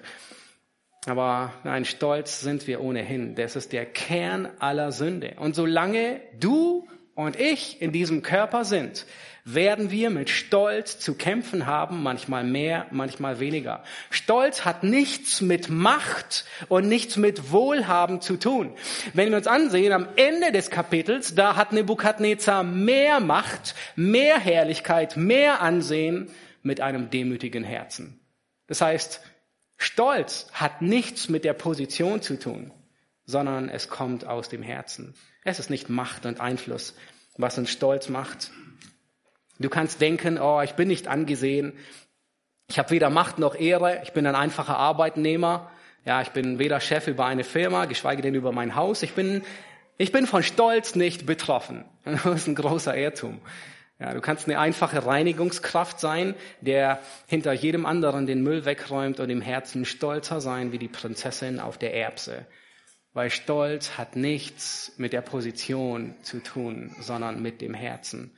aber nein, stolz sind wir ohnehin. Das ist der Kern aller Sünde. Und solange du und ich in diesem Körper sind, werden wir mit Stolz zu kämpfen haben, manchmal mehr, manchmal weniger. Stolz hat nichts mit Macht und nichts mit Wohlhaben zu tun. Wenn wir uns ansehen, am Ende des Kapitels, da hat Nebukadnezar mehr Macht, mehr Herrlichkeit, mehr Ansehen mit einem demütigen Herzen. Das heißt, Stolz hat nichts mit der Position zu tun, sondern es kommt aus dem Herzen. Es ist nicht Macht und Einfluss, was uns stolz macht. Du kannst denken, oh, ich bin nicht angesehen, ich habe weder Macht noch Ehre, ich bin ein einfacher Arbeitnehmer, ja, ich bin weder Chef über eine Firma, geschweige denn über mein Haus, ich bin, ich bin von Stolz nicht betroffen. Das ist ein großer Irrtum. Ja, du kannst eine einfache Reinigungskraft sein, der hinter jedem anderen den Müll wegräumt und im Herzen stolzer sein wie die Prinzessin auf der Erbse. Weil Stolz hat nichts mit der Position zu tun, sondern mit dem Herzen.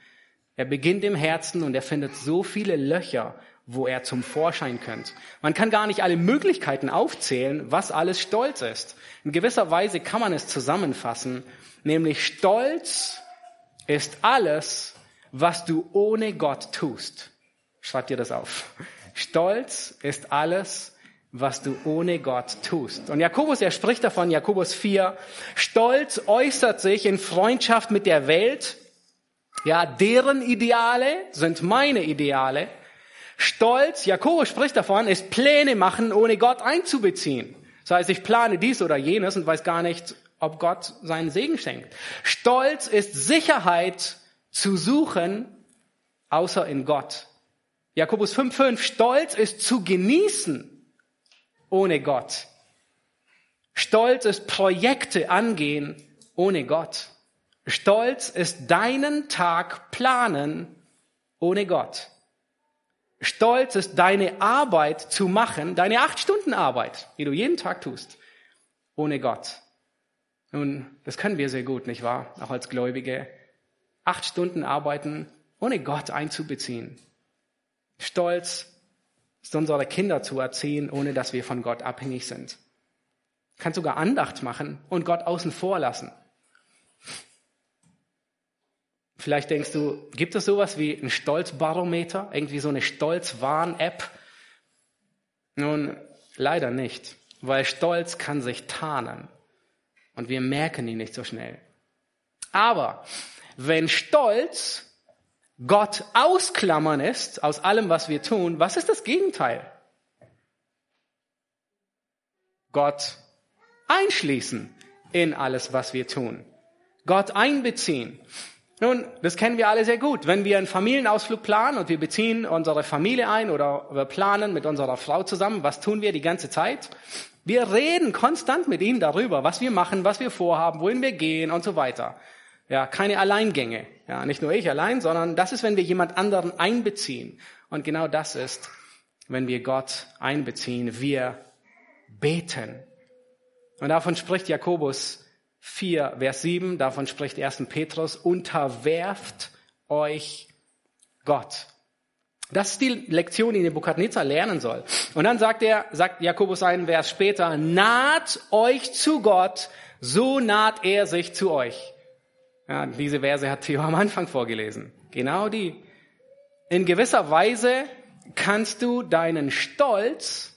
Er beginnt im Herzen und er findet so viele Löcher, wo er zum Vorschein könnte. Man kann gar nicht alle Möglichkeiten aufzählen, was alles Stolz ist. In gewisser Weise kann man es zusammenfassen, nämlich Stolz ist alles, was du ohne Gott tust. Schreib dir das auf. Stolz ist alles, was du ohne Gott tust. Und Jakobus, er spricht davon, Jakobus 4, Stolz äußert sich in Freundschaft mit der Welt. Ja, deren Ideale sind meine Ideale. Stolz, Jakobus spricht davon, ist Pläne machen, ohne Gott einzubeziehen. Das heißt, ich plane dies oder jenes und weiß gar nicht, ob Gott seinen Segen schenkt. Stolz ist Sicherheit zu suchen, außer in Gott. Jakobus 5,5, Stolz ist zu genießen ohne Gott. Stolz ist Projekte angehen ohne Gott. Stolz ist deinen Tag planen ohne Gott. Stolz ist deine Arbeit zu machen, deine acht Stunden Arbeit, die du jeden Tag tust, ohne Gott. Nun, das können wir sehr gut, nicht wahr? Auch als Gläubige acht Stunden arbeiten ohne Gott einzubeziehen. Stolz ist unsere Kinder zu erziehen, ohne dass wir von Gott abhängig sind. Kann sogar Andacht machen und Gott außen vor lassen. Vielleicht denkst du, gibt es sowas wie ein Stolzbarometer? Irgendwie so eine Stolzwarn-App? Nun, leider nicht, weil Stolz kann sich tarnen und wir merken ihn nicht so schnell. Aber wenn Stolz Gott ausklammern ist aus allem, was wir tun, was ist das Gegenteil? Gott einschließen in alles, was wir tun. Gott einbeziehen. Nun, das kennen wir alle sehr gut. Wenn wir einen Familienausflug planen und wir beziehen unsere Familie ein oder wir planen mit unserer Frau zusammen, was tun wir die ganze Zeit? Wir reden konstant mit ihnen darüber, was wir machen, was wir vorhaben, wohin wir gehen und so weiter. Ja, keine Alleingänge. Ja, nicht nur ich allein, sondern das ist, wenn wir jemand anderen einbeziehen. Und genau das ist, wenn wir Gott einbeziehen. Wir beten. Und davon spricht Jakobus 4, Vers 7, davon spricht 1. Petrus, unterwerft euch Gott. Das ist die Lektion, die Nebukadnezar lernen soll. Und dann sagt er, sagt Jakobus einen Vers später, naht euch zu Gott, so naht er sich zu euch. Ja, diese Verse hat Theo am Anfang vorgelesen. Genau die. In gewisser Weise kannst du deinen Stolz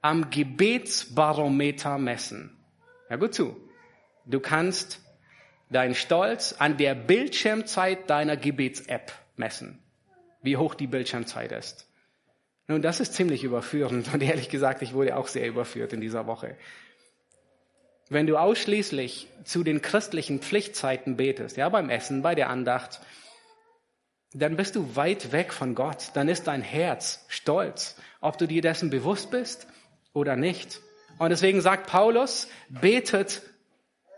am Gebetsbarometer messen. Ja, gut zu. Du kannst deinen Stolz an der Bildschirmzeit deiner Gebets-App messen, wie hoch die Bildschirmzeit ist. Nun, das ist ziemlich überführend und ehrlich gesagt, ich wurde auch sehr überführt in dieser Woche. Wenn du ausschließlich zu den christlichen Pflichtzeiten betest, ja, beim Essen, bei der Andacht, dann bist du weit weg von Gott. Dann ist dein Herz stolz, ob du dir dessen bewusst bist oder nicht. Und deswegen sagt Paulus, betet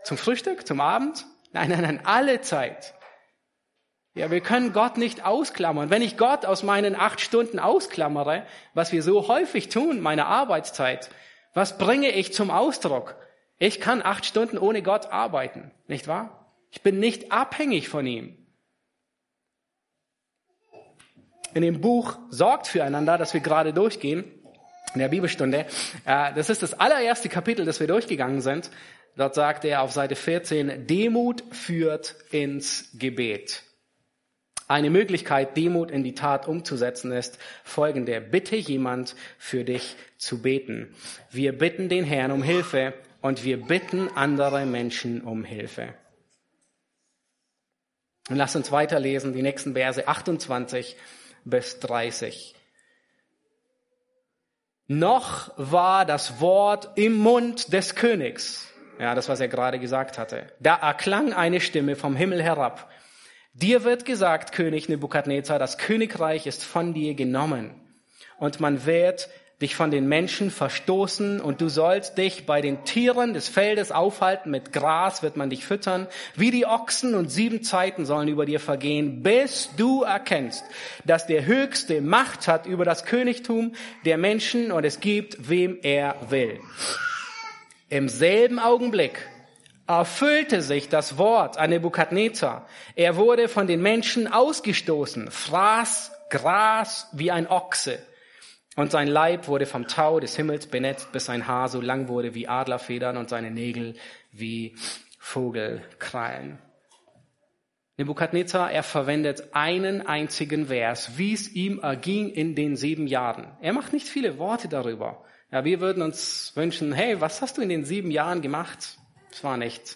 zum Frühstück, zum Abend? Nein, nein, nein, alle Zeit. Ja, wir können Gott nicht ausklammern. Wenn ich Gott aus meinen acht Stunden ausklammere, was wir so häufig tun, meine Arbeitszeit, was bringe ich zum Ausdruck? Ich kann acht Stunden ohne Gott arbeiten, nicht wahr? Ich bin nicht abhängig von ihm. In dem Buch Sorgt füreinander, das wir gerade durchgehen, in der Bibelstunde, äh, das ist das allererste Kapitel, das wir durchgegangen sind. Dort sagt er auf Seite 14, Demut führt ins Gebet. Eine Möglichkeit, Demut in die Tat umzusetzen, ist folgende. Bitte jemand für dich zu beten. Wir bitten den Herrn um Hilfe und wir bitten andere Menschen um Hilfe. Und lass uns weiterlesen, die nächsten Verse 28 bis 30. Noch war das Wort im Mund des Königs ja, das, was er gerade gesagt hatte. Da erklang eine Stimme vom Himmel herab. Dir wird gesagt, König Nebukadnezar, das Königreich ist von dir genommen. Und man wird dich von den Menschen verstoßen und du sollst dich bei den Tieren des Feldes aufhalten. Mit Gras wird man dich füttern. Wie die Ochsen und sieben Zeiten sollen über dir vergehen, bis du erkennst, dass der Höchste Macht hat über das Königtum der Menschen und es gibt, wem er will. Im selben Augenblick erfüllte sich das Wort an Nebukadnezar. Er wurde von den Menschen ausgestoßen, fraß Gras wie ein Ochse. Und sein Leib wurde vom Tau des Himmels benetzt, bis sein Haar so lang wurde wie Adlerfedern und seine Nägel wie Vogelkrallen. Nebukadnezar, er verwendet einen einzigen Vers, wie es ihm erging in den sieben Jahren. Er macht nicht viele Worte darüber. Ja, wir würden uns wünschen, hey, was hast du in den sieben Jahren gemacht? Das war nicht,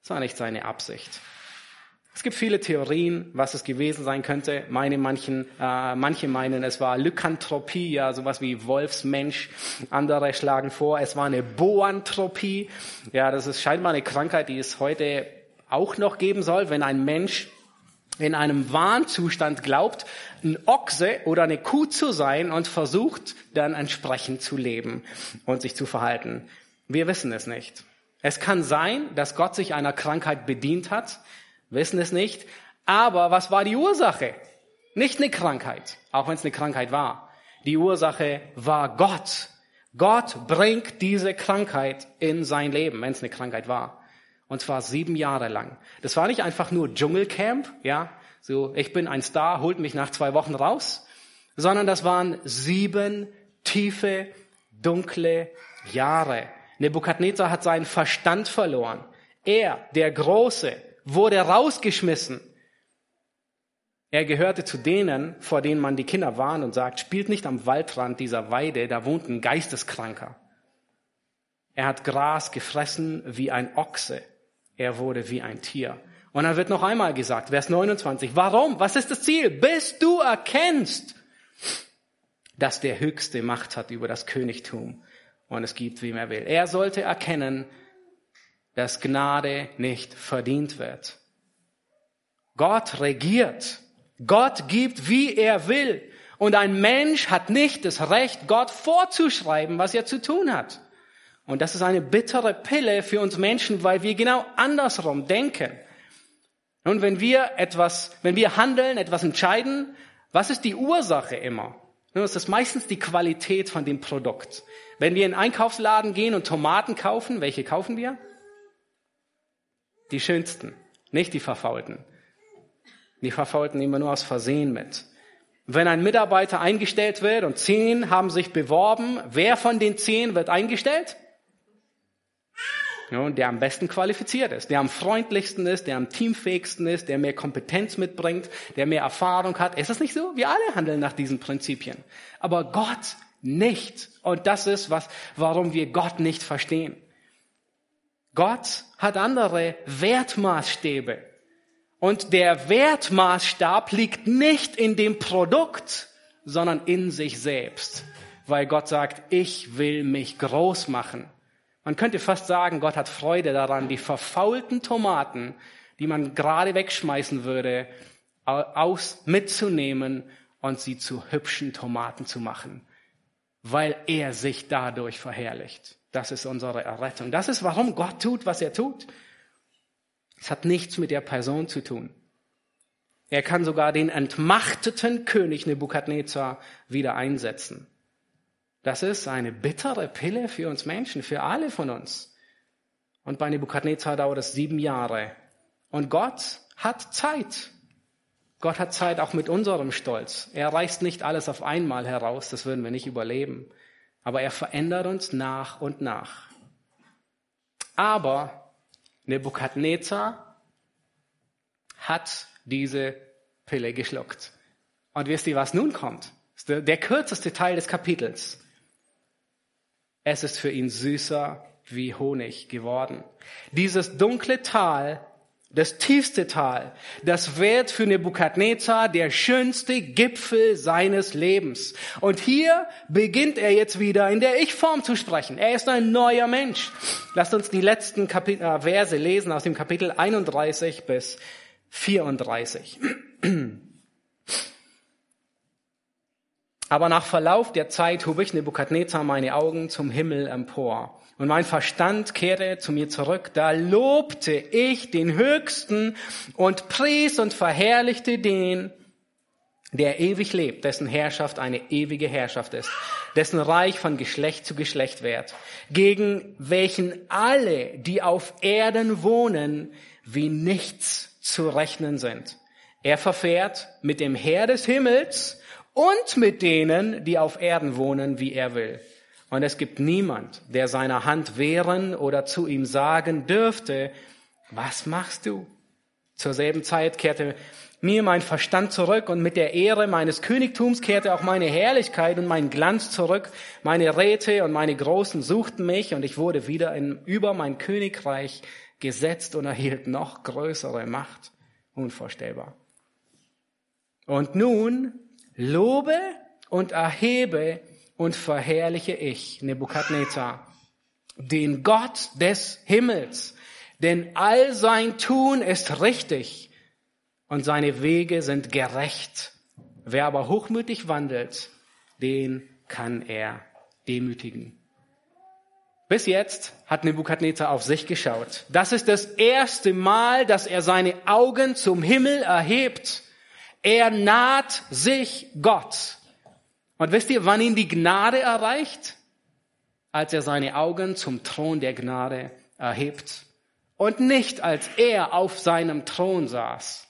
das war nicht seine Absicht. Es gibt viele Theorien, was es gewesen sein könnte. Meine manchen, äh, manche meinen, es war Lykanthropie, ja, sowas wie Wolfsmensch. Andere schlagen vor, es war eine Boanthropie. Ja, das ist scheinbar eine Krankheit, die es heute auch noch geben soll, wenn ein Mensch in einem Wahnzustand glaubt, ein Ochse oder eine Kuh zu sein und versucht dann entsprechend zu leben und sich zu verhalten. Wir wissen es nicht. Es kann sein, dass Gott sich einer Krankheit bedient hat, wissen es nicht. Aber was war die Ursache? Nicht eine Krankheit, auch wenn es eine Krankheit war. Die Ursache war Gott. Gott bringt diese Krankheit in sein Leben, wenn es eine Krankheit war. Und zwar sieben Jahre lang. Das war nicht einfach nur Dschungelcamp, ja, So, ich bin ein Star, holt mich nach zwei Wochen raus, sondern das waren sieben tiefe, dunkle Jahre. Nebukadnezar hat seinen Verstand verloren. Er, der Große, wurde rausgeschmissen. Er gehörte zu denen, vor denen man die Kinder warnt und sagt, spielt nicht am Waldrand dieser Weide, da wohnt ein Geisteskranker. Er hat Gras gefressen wie ein Ochse. Er wurde wie ein Tier. Und dann wird noch einmal gesagt, Vers 29, warum? Was ist das Ziel? Bis du erkennst, dass der Höchste Macht hat über das Königtum und es gibt, wie er will. Er sollte erkennen, dass Gnade nicht verdient wird. Gott regiert. Gott gibt, wie er will. Und ein Mensch hat nicht das Recht, Gott vorzuschreiben, was er zu tun hat. Und das ist eine bittere Pille für uns Menschen, weil wir genau andersrum denken. Und wenn wir etwas, wenn wir handeln, etwas entscheiden, was ist die Ursache immer? Nun, es ist meistens die Qualität von dem Produkt. Wenn wir in den Einkaufsladen gehen und Tomaten kaufen, welche kaufen wir? Die schönsten, nicht die verfaulten. Die verfaulten nehmen wir nur aus Versehen mit. Wenn ein Mitarbeiter eingestellt wird und zehn haben sich beworben, wer von den zehn wird eingestellt? Ja, der am besten qualifiziert ist, der am freundlichsten ist, der am teamfähigsten ist, der mehr Kompetenz mitbringt, der mehr Erfahrung hat. Ist das nicht so? Wir alle handeln nach diesen Prinzipien. Aber Gott nicht. Und das ist was, warum wir Gott nicht verstehen. Gott hat andere Wertmaßstäbe. Und der Wertmaßstab liegt nicht in dem Produkt, sondern in sich selbst. Weil Gott sagt, ich will mich groß machen. Man könnte fast sagen, Gott hat Freude daran, die verfaulten Tomaten, die man gerade wegschmeißen würde, aus mitzunehmen und sie zu hübschen Tomaten zu machen, weil er sich dadurch verherrlicht. Das ist unsere Errettung. Das ist, warum Gott tut, was er tut. Es hat nichts mit der Person zu tun. Er kann sogar den entmachteten König Nebukadnezar wieder einsetzen. Das ist eine bittere Pille für uns Menschen, für alle von uns. Und bei Nebukadnezar dauert es sieben Jahre. Und Gott hat Zeit. Gott hat Zeit auch mit unserem Stolz. Er reißt nicht alles auf einmal heraus, das würden wir nicht überleben. Aber er verändert uns nach und nach. Aber Nebukadnezar hat diese Pille geschluckt. Und wisst ihr, was nun kommt? Der kürzeste Teil des Kapitels. Es ist für ihn süßer wie Honig geworden. Dieses dunkle Tal, das tiefste Tal, das wird für Nebukadnezar der schönste Gipfel seines Lebens. Und hier beginnt er jetzt wieder in der Ich-Form zu sprechen. Er ist ein neuer Mensch. Lasst uns die letzten Kapit äh, Verse lesen aus dem Kapitel 31 bis 34. Aber nach Verlauf der Zeit hob ich Nebukadnezar meine Augen zum Himmel empor. Und mein Verstand kehrte zu mir zurück. Da lobte ich den Höchsten und pries und verherrlichte den, der ewig lebt, dessen Herrschaft eine ewige Herrschaft ist, dessen Reich von Geschlecht zu Geschlecht währt, gegen welchen alle, die auf Erden wohnen, wie nichts zu rechnen sind. Er verfährt mit dem Herr des Himmels und mit denen, die auf Erden wohnen, wie er will. Und es gibt niemand, der seiner Hand wehren oder zu ihm sagen dürfte, was machst du? Zur selben Zeit kehrte mir mein Verstand zurück und mit der Ehre meines Königtums kehrte auch meine Herrlichkeit und mein Glanz zurück. Meine Räte und meine Großen suchten mich und ich wurde wieder in, über mein Königreich gesetzt und erhielt noch größere Macht. Unvorstellbar. Und nun Lobe und erhebe und verherrliche ich, Nebukadnezar, den Gott des Himmels, denn all sein Tun ist richtig und seine Wege sind gerecht. Wer aber hochmütig wandelt, den kann er demütigen. Bis jetzt hat Nebukadnezar auf sich geschaut. Das ist das erste Mal, dass er seine Augen zum Himmel erhebt. Er naht sich Gott. Und wisst ihr, wann ihn die Gnade erreicht? Als er seine Augen zum Thron der Gnade erhebt. Und nicht als er auf seinem Thron saß.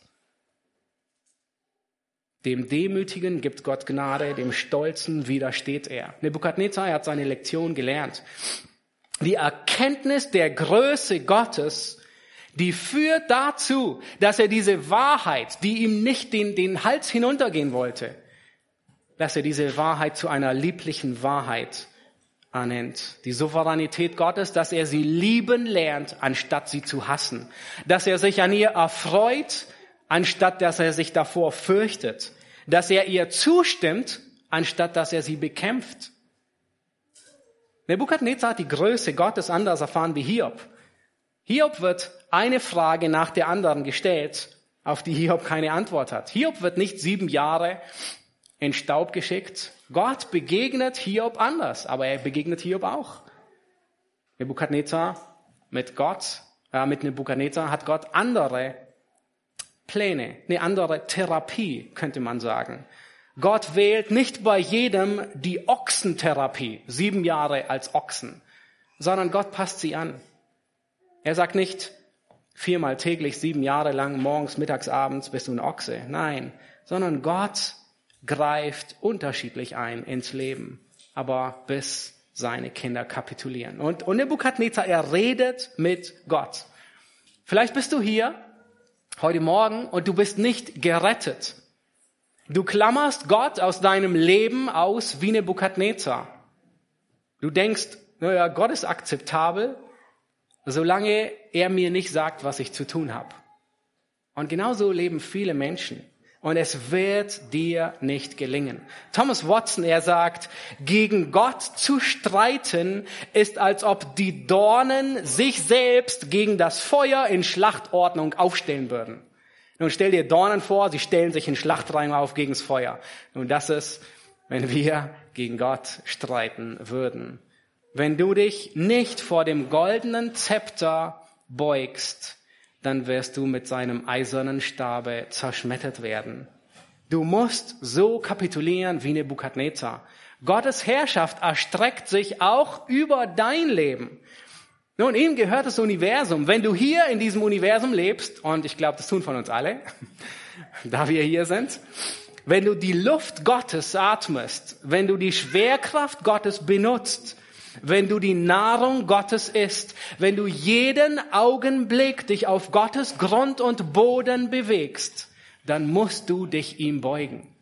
Dem Demütigen gibt Gott Gnade, dem Stolzen widersteht er. Nebukadnezar hat seine Lektion gelernt. Die Erkenntnis der Größe Gottes, die führt dazu, dass er diese Wahrheit, die ihm nicht den, den Hals hinuntergehen wollte, dass er diese Wahrheit zu einer lieblichen Wahrheit ernennt. Die Souveränität Gottes, dass er sie lieben lernt, anstatt sie zu hassen. Dass er sich an ihr erfreut, anstatt dass er sich davor fürchtet dass er ihr zustimmt, anstatt dass er sie bekämpft. Nebukadnezar hat die Größe Gottes anders erfahren wie Hiob. Hiob wird eine Frage nach der anderen gestellt, auf die Hiob keine Antwort hat. Hiob wird nicht sieben Jahre in Staub geschickt. Gott begegnet Hiob anders, aber er begegnet Hiob auch. Nebukadnezar mit Gott, äh, mit Nebukadnezar hat Gott andere Pläne, eine andere Therapie, könnte man sagen. Gott wählt nicht bei jedem die Ochsentherapie, sieben Jahre als Ochsen, sondern Gott passt sie an. Er sagt nicht viermal täglich, sieben Jahre lang, morgens, mittags, abends bist du ein Ochse. Nein, sondern Gott greift unterschiedlich ein ins Leben, aber bis seine Kinder kapitulieren. Und, und Nebukadnezar, er redet mit Gott. Vielleicht bist du hier heute Morgen und du bist nicht gerettet. Du klammerst Gott aus deinem Leben aus wie Nebukadnezar. Du denkst, naja, Gott ist akzeptabel, solange er mir nicht sagt, was ich zu tun habe. Und genauso leben viele Menschen und es wird dir nicht gelingen. Thomas Watson, er sagt, gegen Gott zu streiten ist, als ob die Dornen sich selbst gegen das Feuer in Schlachtordnung aufstellen würden. Nun stell dir Dornen vor, sie stellen sich in Schlachtreihen auf gegen das Feuer. Nun das ist, wenn wir gegen Gott streiten würden. Wenn du dich nicht vor dem goldenen Zepter beugst, dann wirst du mit seinem eisernen Stabe zerschmettert werden. Du musst so kapitulieren wie Nebukadnezar. Gottes Herrschaft erstreckt sich auch über dein Leben. Nun, ihm gehört das Universum. Wenn du hier in diesem Universum lebst, und ich glaube, das tun von uns alle, da wir hier sind, wenn du die Luft Gottes atmest, wenn du die Schwerkraft Gottes benutzt, wenn du die Nahrung Gottes isst, wenn du jeden Augenblick dich auf Gottes Grund und Boden bewegst, dann musst du dich ihm beugen.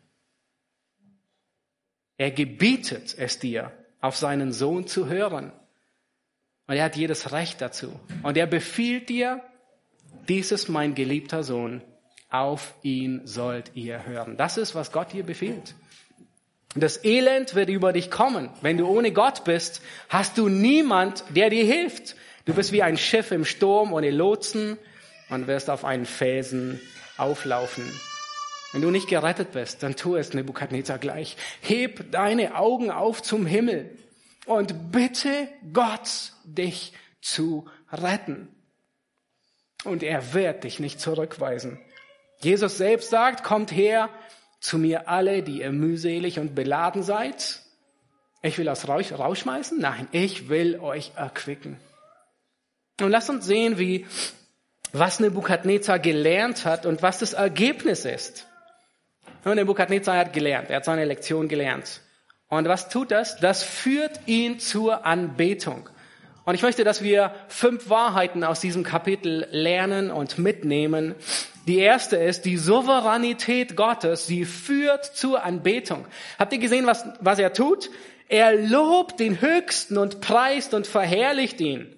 Er gebietet es dir, auf seinen Sohn zu hören. Und er hat jedes Recht dazu. Und er befiehlt dir, dies ist mein geliebter Sohn, auf ihn sollt ihr hören. Das ist, was Gott dir befiehlt. Das Elend wird über dich kommen. Wenn du ohne Gott bist, hast du niemand, der dir hilft. Du bist wie ein Schiff im Sturm ohne Lotsen und wirst auf einen Felsen auflaufen. Wenn du nicht gerettet bist, dann tu es Nebukadnezar gleich. Heb deine Augen auf zum Himmel und bitte Gott, dich zu retten. Und er wird dich nicht zurückweisen. Jesus selbst sagt, kommt her, zu mir alle, die ihr mühselig und beladen seid. Ich will das rausschmeißen? Nein, ich will euch erquicken. Und lasst uns sehen, wie, was Nebukadnezar gelernt hat und was das Ergebnis ist. Und Nebukadnezar hat gelernt, er hat seine Lektion gelernt. Und was tut das? Das führt ihn zur Anbetung. Und ich möchte, dass wir fünf Wahrheiten aus diesem Kapitel lernen und mitnehmen. Die erste ist die Souveränität Gottes. Sie führt zur Anbetung. Habt ihr gesehen, was, was er tut? Er lobt den Höchsten und preist und verherrlicht ihn.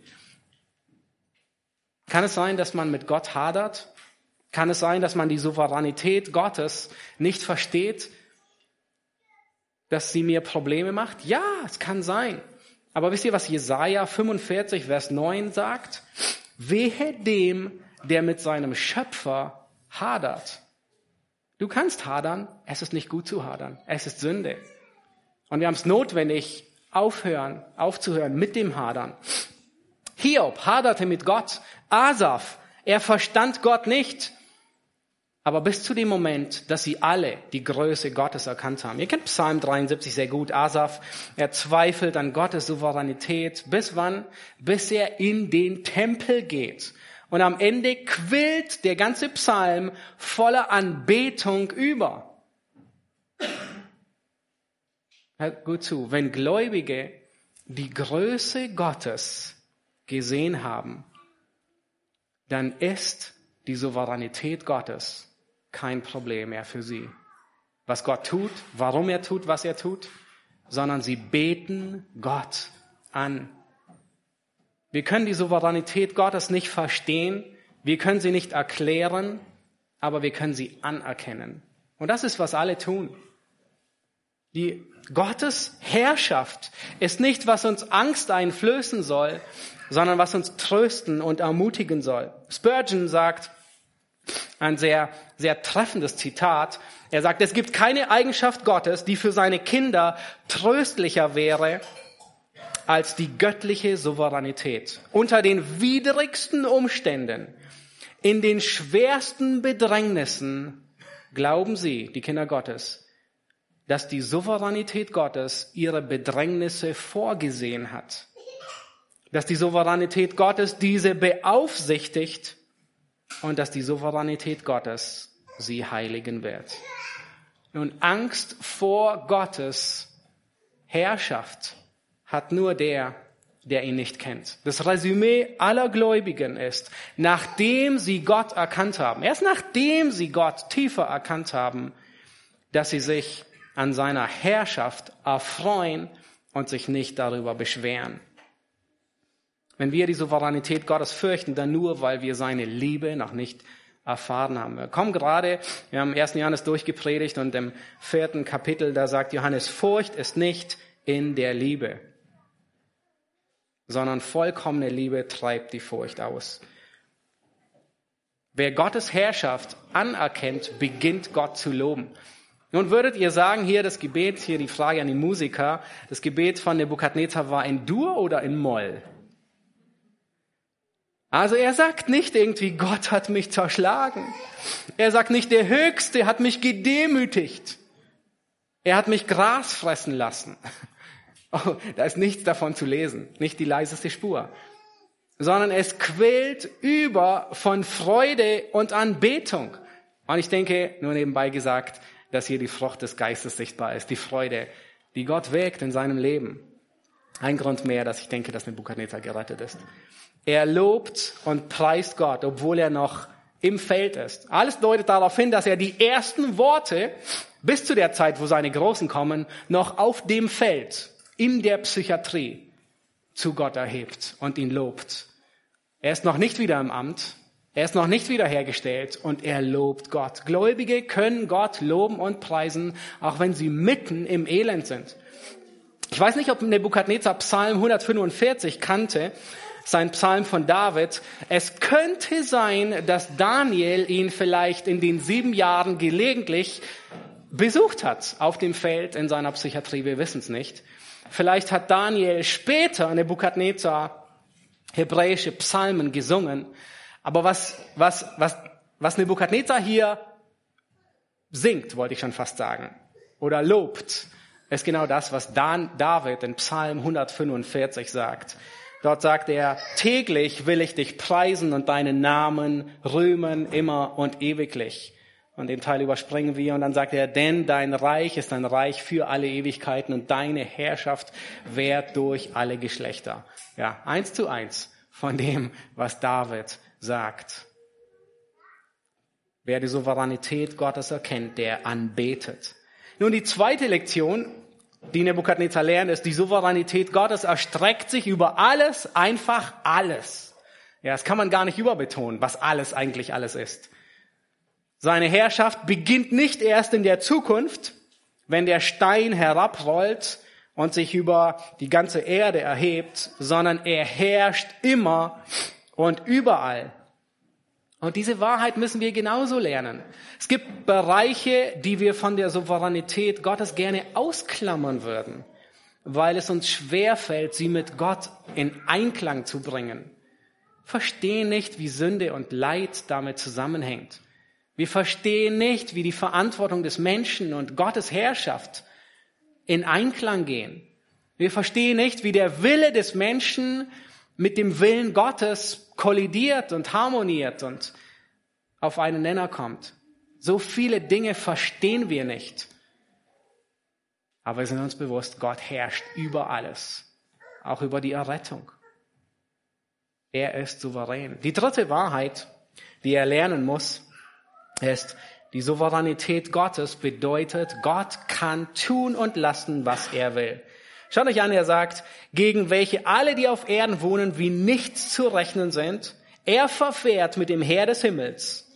Kann es sein, dass man mit Gott hadert? Kann es sein, dass man die Souveränität Gottes nicht versteht? Dass sie mir Probleme macht? Ja, es kann sein. Aber wisst ihr, was Jesaja 45, Vers 9 sagt? Wehe dem, der mit seinem Schöpfer hadert. Du kannst hadern, es ist nicht gut zu hadern, es ist Sünde. Und wir haben es notwendig, aufhören, aufzuhören mit dem Hadern. Hiob haderte mit Gott. Asaf, er verstand Gott nicht. Aber bis zu dem Moment, dass sie alle die Größe Gottes erkannt haben. Ihr kennt Psalm 73 sehr gut. Asaf, er zweifelt an Gottes Souveränität. Bis wann? Bis er in den Tempel geht. Und am Ende quillt der ganze Psalm voller Anbetung über. hört gut zu, wenn Gläubige die Größe Gottes gesehen haben, dann ist die Souveränität Gottes kein Problem mehr für sie. Was Gott tut, warum er tut, was er tut, sondern sie beten Gott an. Wir können die Souveränität Gottes nicht verstehen, wir können sie nicht erklären, aber wir können sie anerkennen. Und das ist, was alle tun. Die Gottes Herrschaft ist nicht, was uns Angst einflößen soll, sondern was uns trösten und ermutigen soll. Spurgeon sagt, ein sehr, sehr treffendes Zitat. Er sagt, es gibt keine Eigenschaft Gottes, die für seine Kinder tröstlicher wäre als die göttliche Souveränität. Unter den widrigsten Umständen, in den schwersten Bedrängnissen, glauben sie, die Kinder Gottes, dass die Souveränität Gottes ihre Bedrängnisse vorgesehen hat. Dass die Souveränität Gottes diese beaufsichtigt und dass die Souveränität Gottes sie heiligen wird. Nun, Angst vor Gottes Herrschaft hat nur der, der ihn nicht kennt. Das Resümee aller Gläubigen ist, nachdem sie Gott erkannt haben, erst nachdem sie Gott tiefer erkannt haben, dass sie sich an seiner Herrschaft erfreuen und sich nicht darüber beschweren. Wenn wir die Souveränität Gottes fürchten, dann nur, weil wir seine Liebe noch nicht erfahren haben. Wir kommen gerade, wir haben im ersten Johannes durchgepredigt und im vierten Kapitel, da sagt Johannes, Furcht ist nicht in der Liebe, sondern vollkommene Liebe treibt die Furcht aus. Wer Gottes Herrschaft anerkennt, beginnt Gott zu loben. Nun würdet ihr sagen, hier das Gebet, hier die Frage an die Musiker, das Gebet von Nebukadnezar war in Dur oder in Moll? Also er sagt nicht irgendwie, Gott hat mich zerschlagen. Er sagt nicht, der Höchste hat mich gedemütigt. Er hat mich Gras fressen lassen. Oh, da ist nichts davon zu lesen, nicht die leiseste Spur. Sondern es quillt über von Freude und Anbetung. Und ich denke, nur nebenbei gesagt, dass hier die Frucht des Geistes sichtbar ist, die Freude, die Gott wägt in seinem Leben. Ein Grund mehr, dass ich denke, dass Nebuchadnezzar gerettet ist. Er lobt und preist Gott, obwohl er noch im Feld ist. Alles deutet darauf hin, dass er die ersten Worte bis zu der Zeit, wo seine Großen kommen, noch auf dem Feld, in der Psychiatrie, zu Gott erhebt und ihn lobt. Er ist noch nicht wieder im Amt, er ist noch nicht wiederhergestellt und er lobt Gott. Gläubige können Gott loben und preisen, auch wenn sie mitten im Elend sind. Ich weiß nicht, ob Nebukadnezar Psalm 145 kannte, sein Psalm von David. Es könnte sein, dass Daniel ihn vielleicht in den sieben Jahren gelegentlich besucht hat auf dem Feld in seiner Psychiatrie. Wir wissen es nicht. Vielleicht hat Daniel später Nebukadnezar hebräische Psalmen gesungen. Aber was, was, was, was Nebukadnezar hier singt, wollte ich schon fast sagen, oder lobt, ist genau das, was Dan, David in Psalm 145 sagt. Dort sagt er, täglich will ich dich preisen und deinen Namen rühmen immer und ewiglich. Und den Teil überspringen wir und dann sagt er, denn dein Reich ist ein Reich für alle Ewigkeiten und deine Herrschaft währt durch alle Geschlechter. Ja, eins zu eins von dem, was David sagt. Wer die Souveränität Gottes erkennt, der anbetet. Nun, die zweite Lektion, die Nebukadnezar lernt, ist, die Souveränität Gottes erstreckt sich über alles, einfach alles. Ja, das kann man gar nicht überbetonen, was alles eigentlich alles ist. Seine Herrschaft beginnt nicht erst in der Zukunft, wenn der Stein herabrollt und sich über die ganze Erde erhebt, sondern er herrscht immer und überall. Und diese Wahrheit müssen wir genauso lernen. Es gibt Bereiche, die wir von der Souveränität Gottes gerne ausklammern würden, weil es uns schwerfällt, sie mit Gott in Einklang zu bringen. Verstehen nicht, wie Sünde und Leid damit zusammenhängt. Wir verstehen nicht, wie die Verantwortung des Menschen und Gottes Herrschaft in Einklang gehen. Wir verstehen nicht, wie der Wille des Menschen mit dem Willen Gottes kollidiert und harmoniert und auf einen Nenner kommt. So viele Dinge verstehen wir nicht. Aber wir sind uns bewusst, Gott herrscht über alles, auch über die Errettung. Er ist souverän. Die dritte Wahrheit, die er lernen muss, ist, die Souveränität Gottes bedeutet, Gott kann tun und lassen, was er will. Schaut euch an, er sagt, gegen welche alle, die auf Erden wohnen, wie nichts zu rechnen sind. Er verfährt mit dem Herr des Himmels,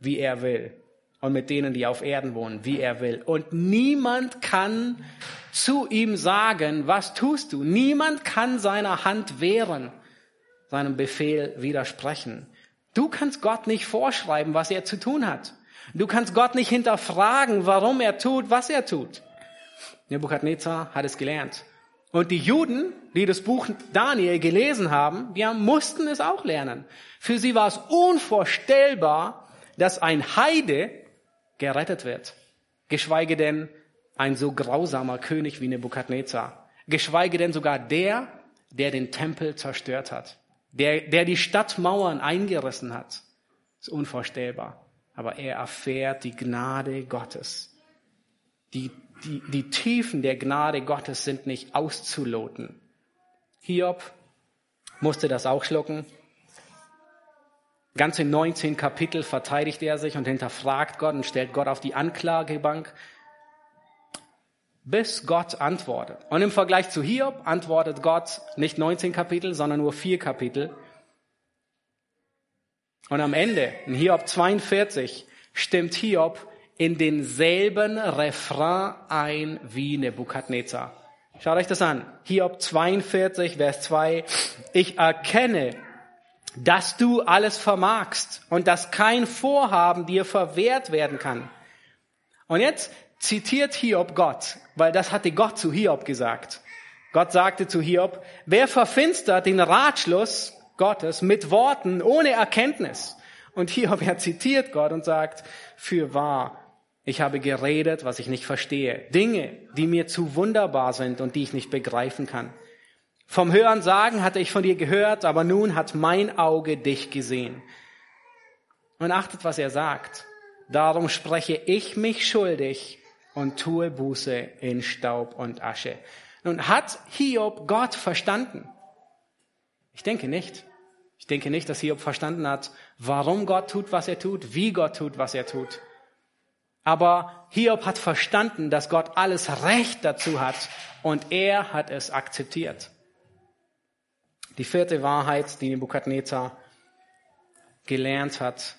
wie er will. Und mit denen, die auf Erden wohnen, wie er will. Und niemand kann zu ihm sagen, was tust du? Niemand kann seiner Hand wehren, seinem Befehl widersprechen. Du kannst Gott nicht vorschreiben, was er zu tun hat. Du kannst Gott nicht hinterfragen, warum er tut, was er tut. Nebuchadnezzar hat es gelernt. Und die Juden, die das Buch Daniel gelesen haben, die mussten es auch lernen. Für sie war es unvorstellbar, dass ein Heide gerettet wird. Geschweige denn ein so grausamer König wie Nebukadnezar. Geschweige denn sogar der, der den Tempel zerstört hat. Der, der die Stadtmauern eingerissen hat. Ist unvorstellbar. Aber er erfährt die Gnade Gottes. Die die, die Tiefen der Gnade Gottes sind nicht auszuloten. Hiob musste das auch schlucken. Ganze 19 Kapitel verteidigt er sich und hinterfragt Gott und stellt Gott auf die Anklagebank, bis Gott antwortet. Und im Vergleich zu Hiob antwortet Gott nicht 19 Kapitel, sondern nur vier Kapitel. Und am Ende, in Hiob 42, stimmt Hiob in denselben Refrain ein wie Nebukadnezar. Schaut euch das an. Hiob 42, Vers 2. Ich erkenne, dass du alles vermagst und dass kein Vorhaben dir verwehrt werden kann. Und jetzt zitiert Hiob Gott, weil das hatte Gott zu Hiob gesagt. Gott sagte zu Hiob, wer verfinstert den Ratschluss Gottes mit Worten ohne Erkenntnis? Und Hiob, er zitiert Gott und sagt, für wahr, ich habe geredet, was ich nicht verstehe. Dinge, die mir zu wunderbar sind und die ich nicht begreifen kann. Vom Hören sagen hatte ich von dir gehört, aber nun hat mein Auge dich gesehen. Und achtet, was er sagt. Darum spreche ich mich schuldig und tue Buße in Staub und Asche. Nun hat Hiob Gott verstanden? Ich denke nicht. Ich denke nicht, dass Hiob verstanden hat, warum Gott tut, was er tut, wie Gott tut, was er tut. Aber Hiob hat verstanden, dass Gott alles Recht dazu hat und er hat es akzeptiert. Die vierte Wahrheit, die Nebukadnezar gelernt hat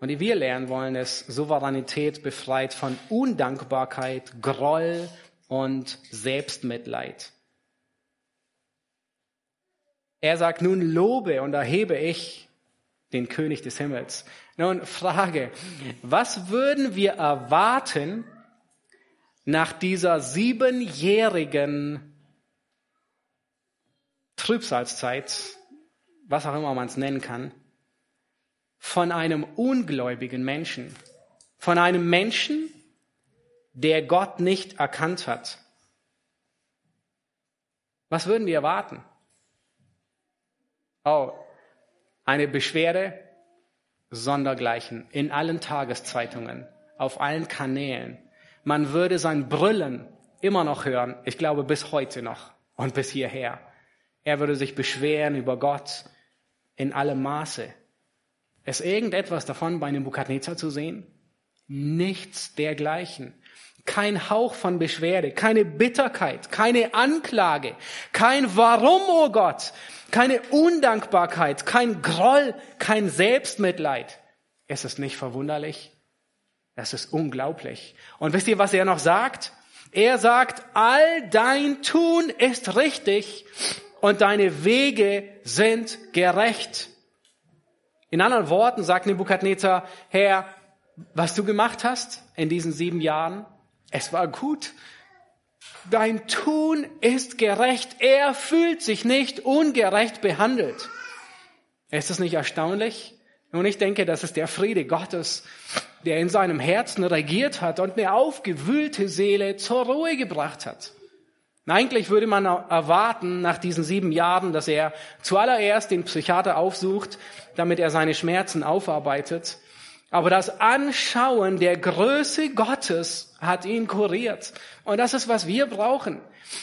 und die wir lernen wollen, ist Souveränität befreit von Undankbarkeit, Groll und Selbstmitleid. Er sagt, nun lobe und erhebe ich den König des Himmels. Nun, Frage, was würden wir erwarten nach dieser siebenjährigen Trübsalzeit, was auch immer man es nennen kann, von einem ungläubigen Menschen, von einem Menschen, der Gott nicht erkannt hat. Was würden wir erwarten? Oh, eine Beschwerde, sondergleichen in allen Tageszeitungen, auf allen Kanälen. Man würde sein Brüllen immer noch hören, ich glaube bis heute noch und bis hierher. Er würde sich beschweren über Gott in allem Maße. Ist irgendetwas davon bei Nebukadnezar zu sehen? Nichts dergleichen. Kein Hauch von Beschwerde, keine Bitterkeit, keine Anklage, kein Warum, oh Gott, keine Undankbarkeit, kein Groll, kein Selbstmitleid. Es ist nicht verwunderlich. Es ist unglaublich. Und wisst ihr, was er noch sagt? Er sagt, all dein Tun ist richtig und deine Wege sind gerecht. In anderen Worten sagt Nebukadnezar, Herr, was du gemacht hast in diesen sieben Jahren, es war gut. Dein Tun ist gerecht. Er fühlt sich nicht ungerecht behandelt. Ist es nicht erstaunlich? Und ich denke, das ist der Friede Gottes, der in seinem Herzen regiert hat und eine aufgewühlte Seele zur Ruhe gebracht hat. Eigentlich würde man erwarten, nach diesen sieben Jahren, dass er zuallererst den Psychiater aufsucht, damit er seine Schmerzen aufarbeitet Aber das Anschauen der Größe Gottes hat ihn kuriert. Und das ist, was wir brauchen.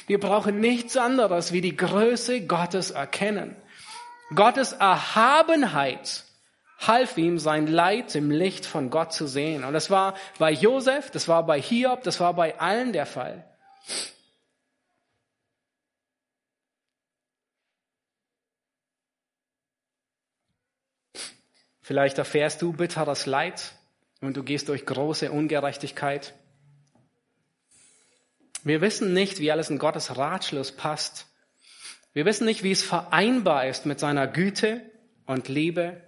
Wir brauchen nichts anderes wie die Größe Gottes erkennen. Gottes Erhabenheit half ihm, sein Leid im Licht von Gott zu sehen. Und das war bei Josef, das war bei Hiob, das war bei allen der Fall. Vielleicht erfährst du bitteres Leid und du gehst durch große Ungerechtigkeit. Wir wissen nicht, wie alles in Gottes Ratschluss passt. Wir wissen nicht, wie es vereinbar ist mit seiner Güte und Liebe.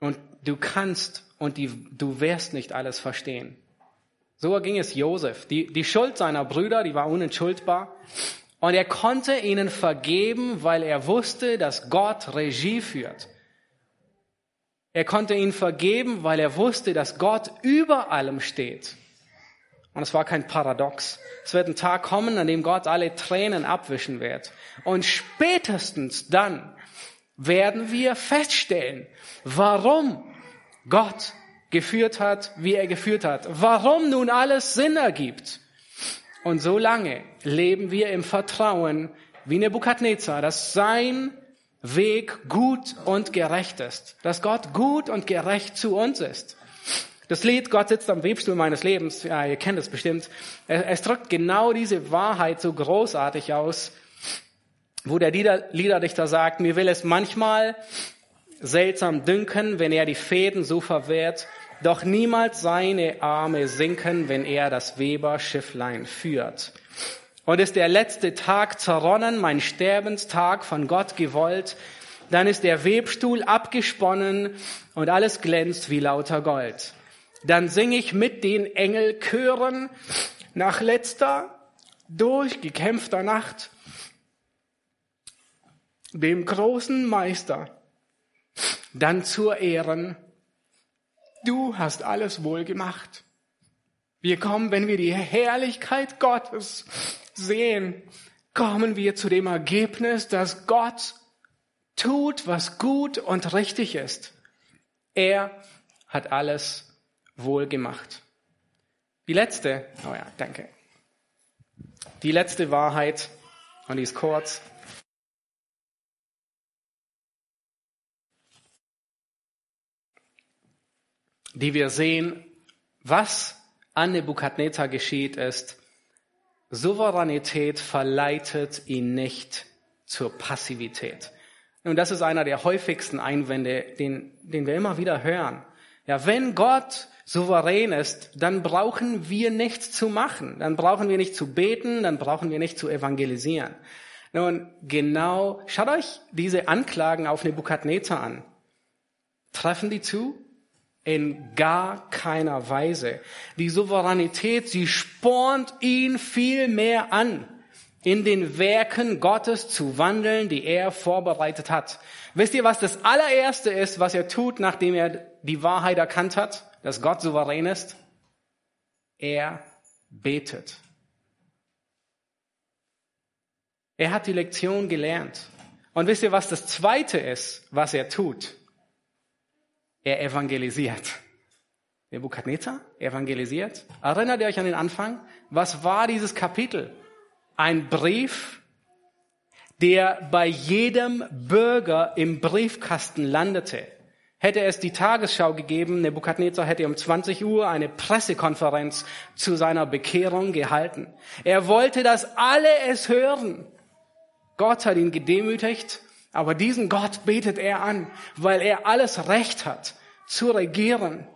Und du kannst und die, du wirst nicht alles verstehen. So ging es Josef. Die, die Schuld seiner Brüder, die war unentschuldbar. Und er konnte ihnen vergeben, weil er wusste, dass Gott Regie führt. Er konnte ihnen vergeben, weil er wusste, dass Gott über allem steht. Und es war kein Paradox. Es wird ein Tag kommen, an dem Gott alle Tränen abwischen wird. Und spätestens dann werden wir feststellen, warum Gott geführt hat, wie er geführt hat. Warum nun alles Sinn ergibt. Und so lange leben wir im Vertrauen wie Nebukadnezar, dass sein Weg gut und gerecht ist, dass Gott gut und gerecht zu uns ist. Das Lied Gott sitzt am Webstuhl meines Lebens, ja, ihr kennt es bestimmt, es drückt genau diese Wahrheit so großartig aus, wo der Lieder, Liederdichter sagt, mir will es manchmal seltsam dünken, wenn er die Fäden so verwehrt, doch niemals seine Arme sinken, wenn er das Weberschifflein führt. Und ist der letzte Tag zerronnen, mein Sterbenstag von Gott gewollt, dann ist der Webstuhl abgesponnen und alles glänzt wie lauter Gold. Dann sing ich mit den Engelchören nach letzter, durchgekämpfter Nacht dem großen Meister dann zur Ehren Du hast alles wohl gemacht. Wir kommen, wenn wir die Herrlichkeit Gottes sehen, kommen wir zu dem Ergebnis, dass Gott tut, was gut und richtig ist. Er hat alles wohl gemacht. Die letzte, oh ja, danke. Die letzte Wahrheit, und die ist kurz. Die wir sehen, was an Nebukadnezar geschieht, ist, Souveränität verleitet ihn nicht zur Passivität. Und das ist einer der häufigsten Einwände, den, den wir immer wieder hören. Ja, wenn Gott souverän ist, dann brauchen wir nichts zu machen. Dann brauchen wir nicht zu beten, dann brauchen wir nicht zu evangelisieren. Nun, genau, schaut euch diese Anklagen auf Nebukadnezar an. Treffen die zu? In gar keiner Weise. Die Souveränität, sie spornt ihn viel mehr an, in den Werken Gottes zu wandeln, die er vorbereitet hat. Wisst ihr, was das allererste ist, was er tut, nachdem er die Wahrheit erkannt hat, dass Gott souverän ist? Er betet. Er hat die Lektion gelernt. Und wisst ihr, was das zweite ist, was er tut? Er evangelisiert. Nebukadnezar evangelisiert. Erinnert ihr euch an den Anfang? Was war dieses Kapitel? Ein Brief, der bei jedem Bürger im Briefkasten landete. Hätte es die Tagesschau gegeben, Nebukadnezar hätte um 20 Uhr eine Pressekonferenz zu seiner Bekehrung gehalten. Er wollte, dass alle es hören. Gott hat ihn gedemütigt aber diesen Gott betet er an, weil er alles Recht hat zu regieren.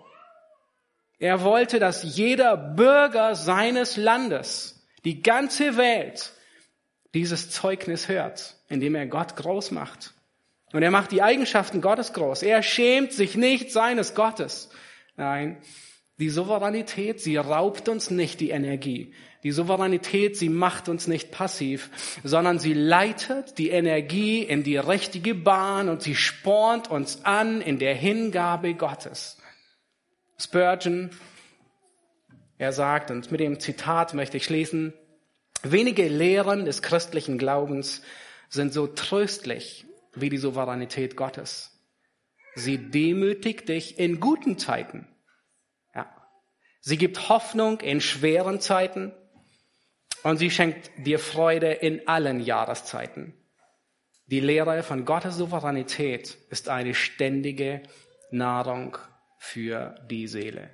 Er wollte, dass jeder Bürger seines Landes, die ganze Welt, dieses Zeugnis hört, indem er Gott groß macht. Und er macht die Eigenschaften Gottes groß. Er schämt sich nicht seines Gottes. Nein, die Souveränität, sie raubt uns nicht die Energie. Die Souveränität, sie macht uns nicht passiv, sondern sie leitet die Energie in die richtige Bahn und sie spornt uns an in der Hingabe Gottes. Spurgeon, er sagt, und mit dem Zitat möchte ich schließen, wenige Lehren des christlichen Glaubens sind so tröstlich wie die Souveränität Gottes. Sie demütigt dich in guten Zeiten. Ja. Sie gibt Hoffnung in schweren Zeiten und sie schenkt dir Freude in allen Jahreszeiten. Die Lehre von Gottes Souveränität ist eine ständige Nahrung für die Seele.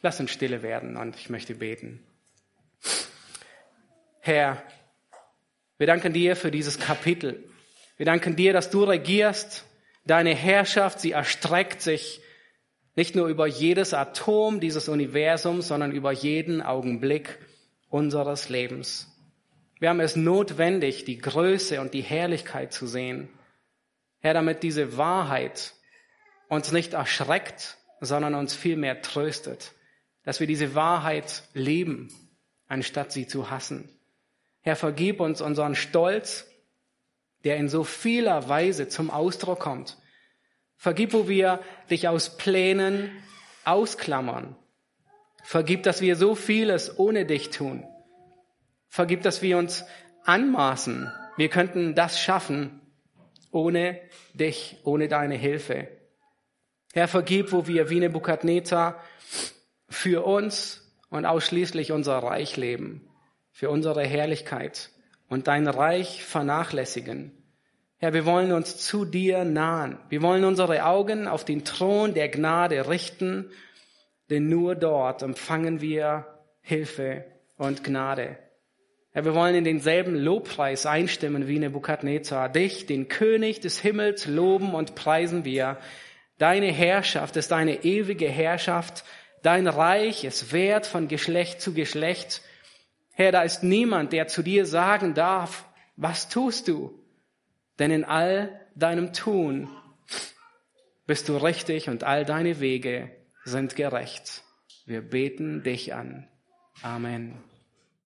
Lass uns stille werden und ich möchte beten. Herr, wir danken dir für dieses Kapitel. Wir danken dir, dass du regierst. Deine Herrschaft, sie erstreckt sich nicht nur über jedes Atom dieses Universums, sondern über jeden Augenblick unseres Lebens. Wir haben es notwendig, die Größe und die Herrlichkeit zu sehen. Herr, damit diese Wahrheit uns nicht erschreckt, sondern uns vielmehr tröstet, dass wir diese Wahrheit leben, anstatt sie zu hassen. Herr, vergib uns unseren Stolz, der in so vieler Weise zum Ausdruck kommt. Vergib, wo wir dich aus Plänen ausklammern. Vergib, dass wir so vieles ohne dich tun. Vergib, dass wir uns anmaßen. Wir könnten das schaffen ohne dich, ohne deine Hilfe. Herr, vergib, wo wir wie Nebukadnezar für uns und ausschließlich unser Reich leben für unsere Herrlichkeit und dein Reich vernachlässigen. Herr, wir wollen uns zu dir nahen. Wir wollen unsere Augen auf den Thron der Gnade richten, denn nur dort empfangen wir Hilfe und Gnade. Herr, wir wollen in denselben Lobpreis einstimmen wie Nebukadnezar. Dich, den König des Himmels, loben und preisen wir. Deine Herrschaft ist eine ewige Herrschaft. Dein Reich ist wert von Geschlecht zu Geschlecht. Herr, da ist niemand, der zu dir sagen darf, was tust du? Denn in all deinem Tun bist du richtig und all deine Wege sind gerecht. Wir beten dich an. Amen.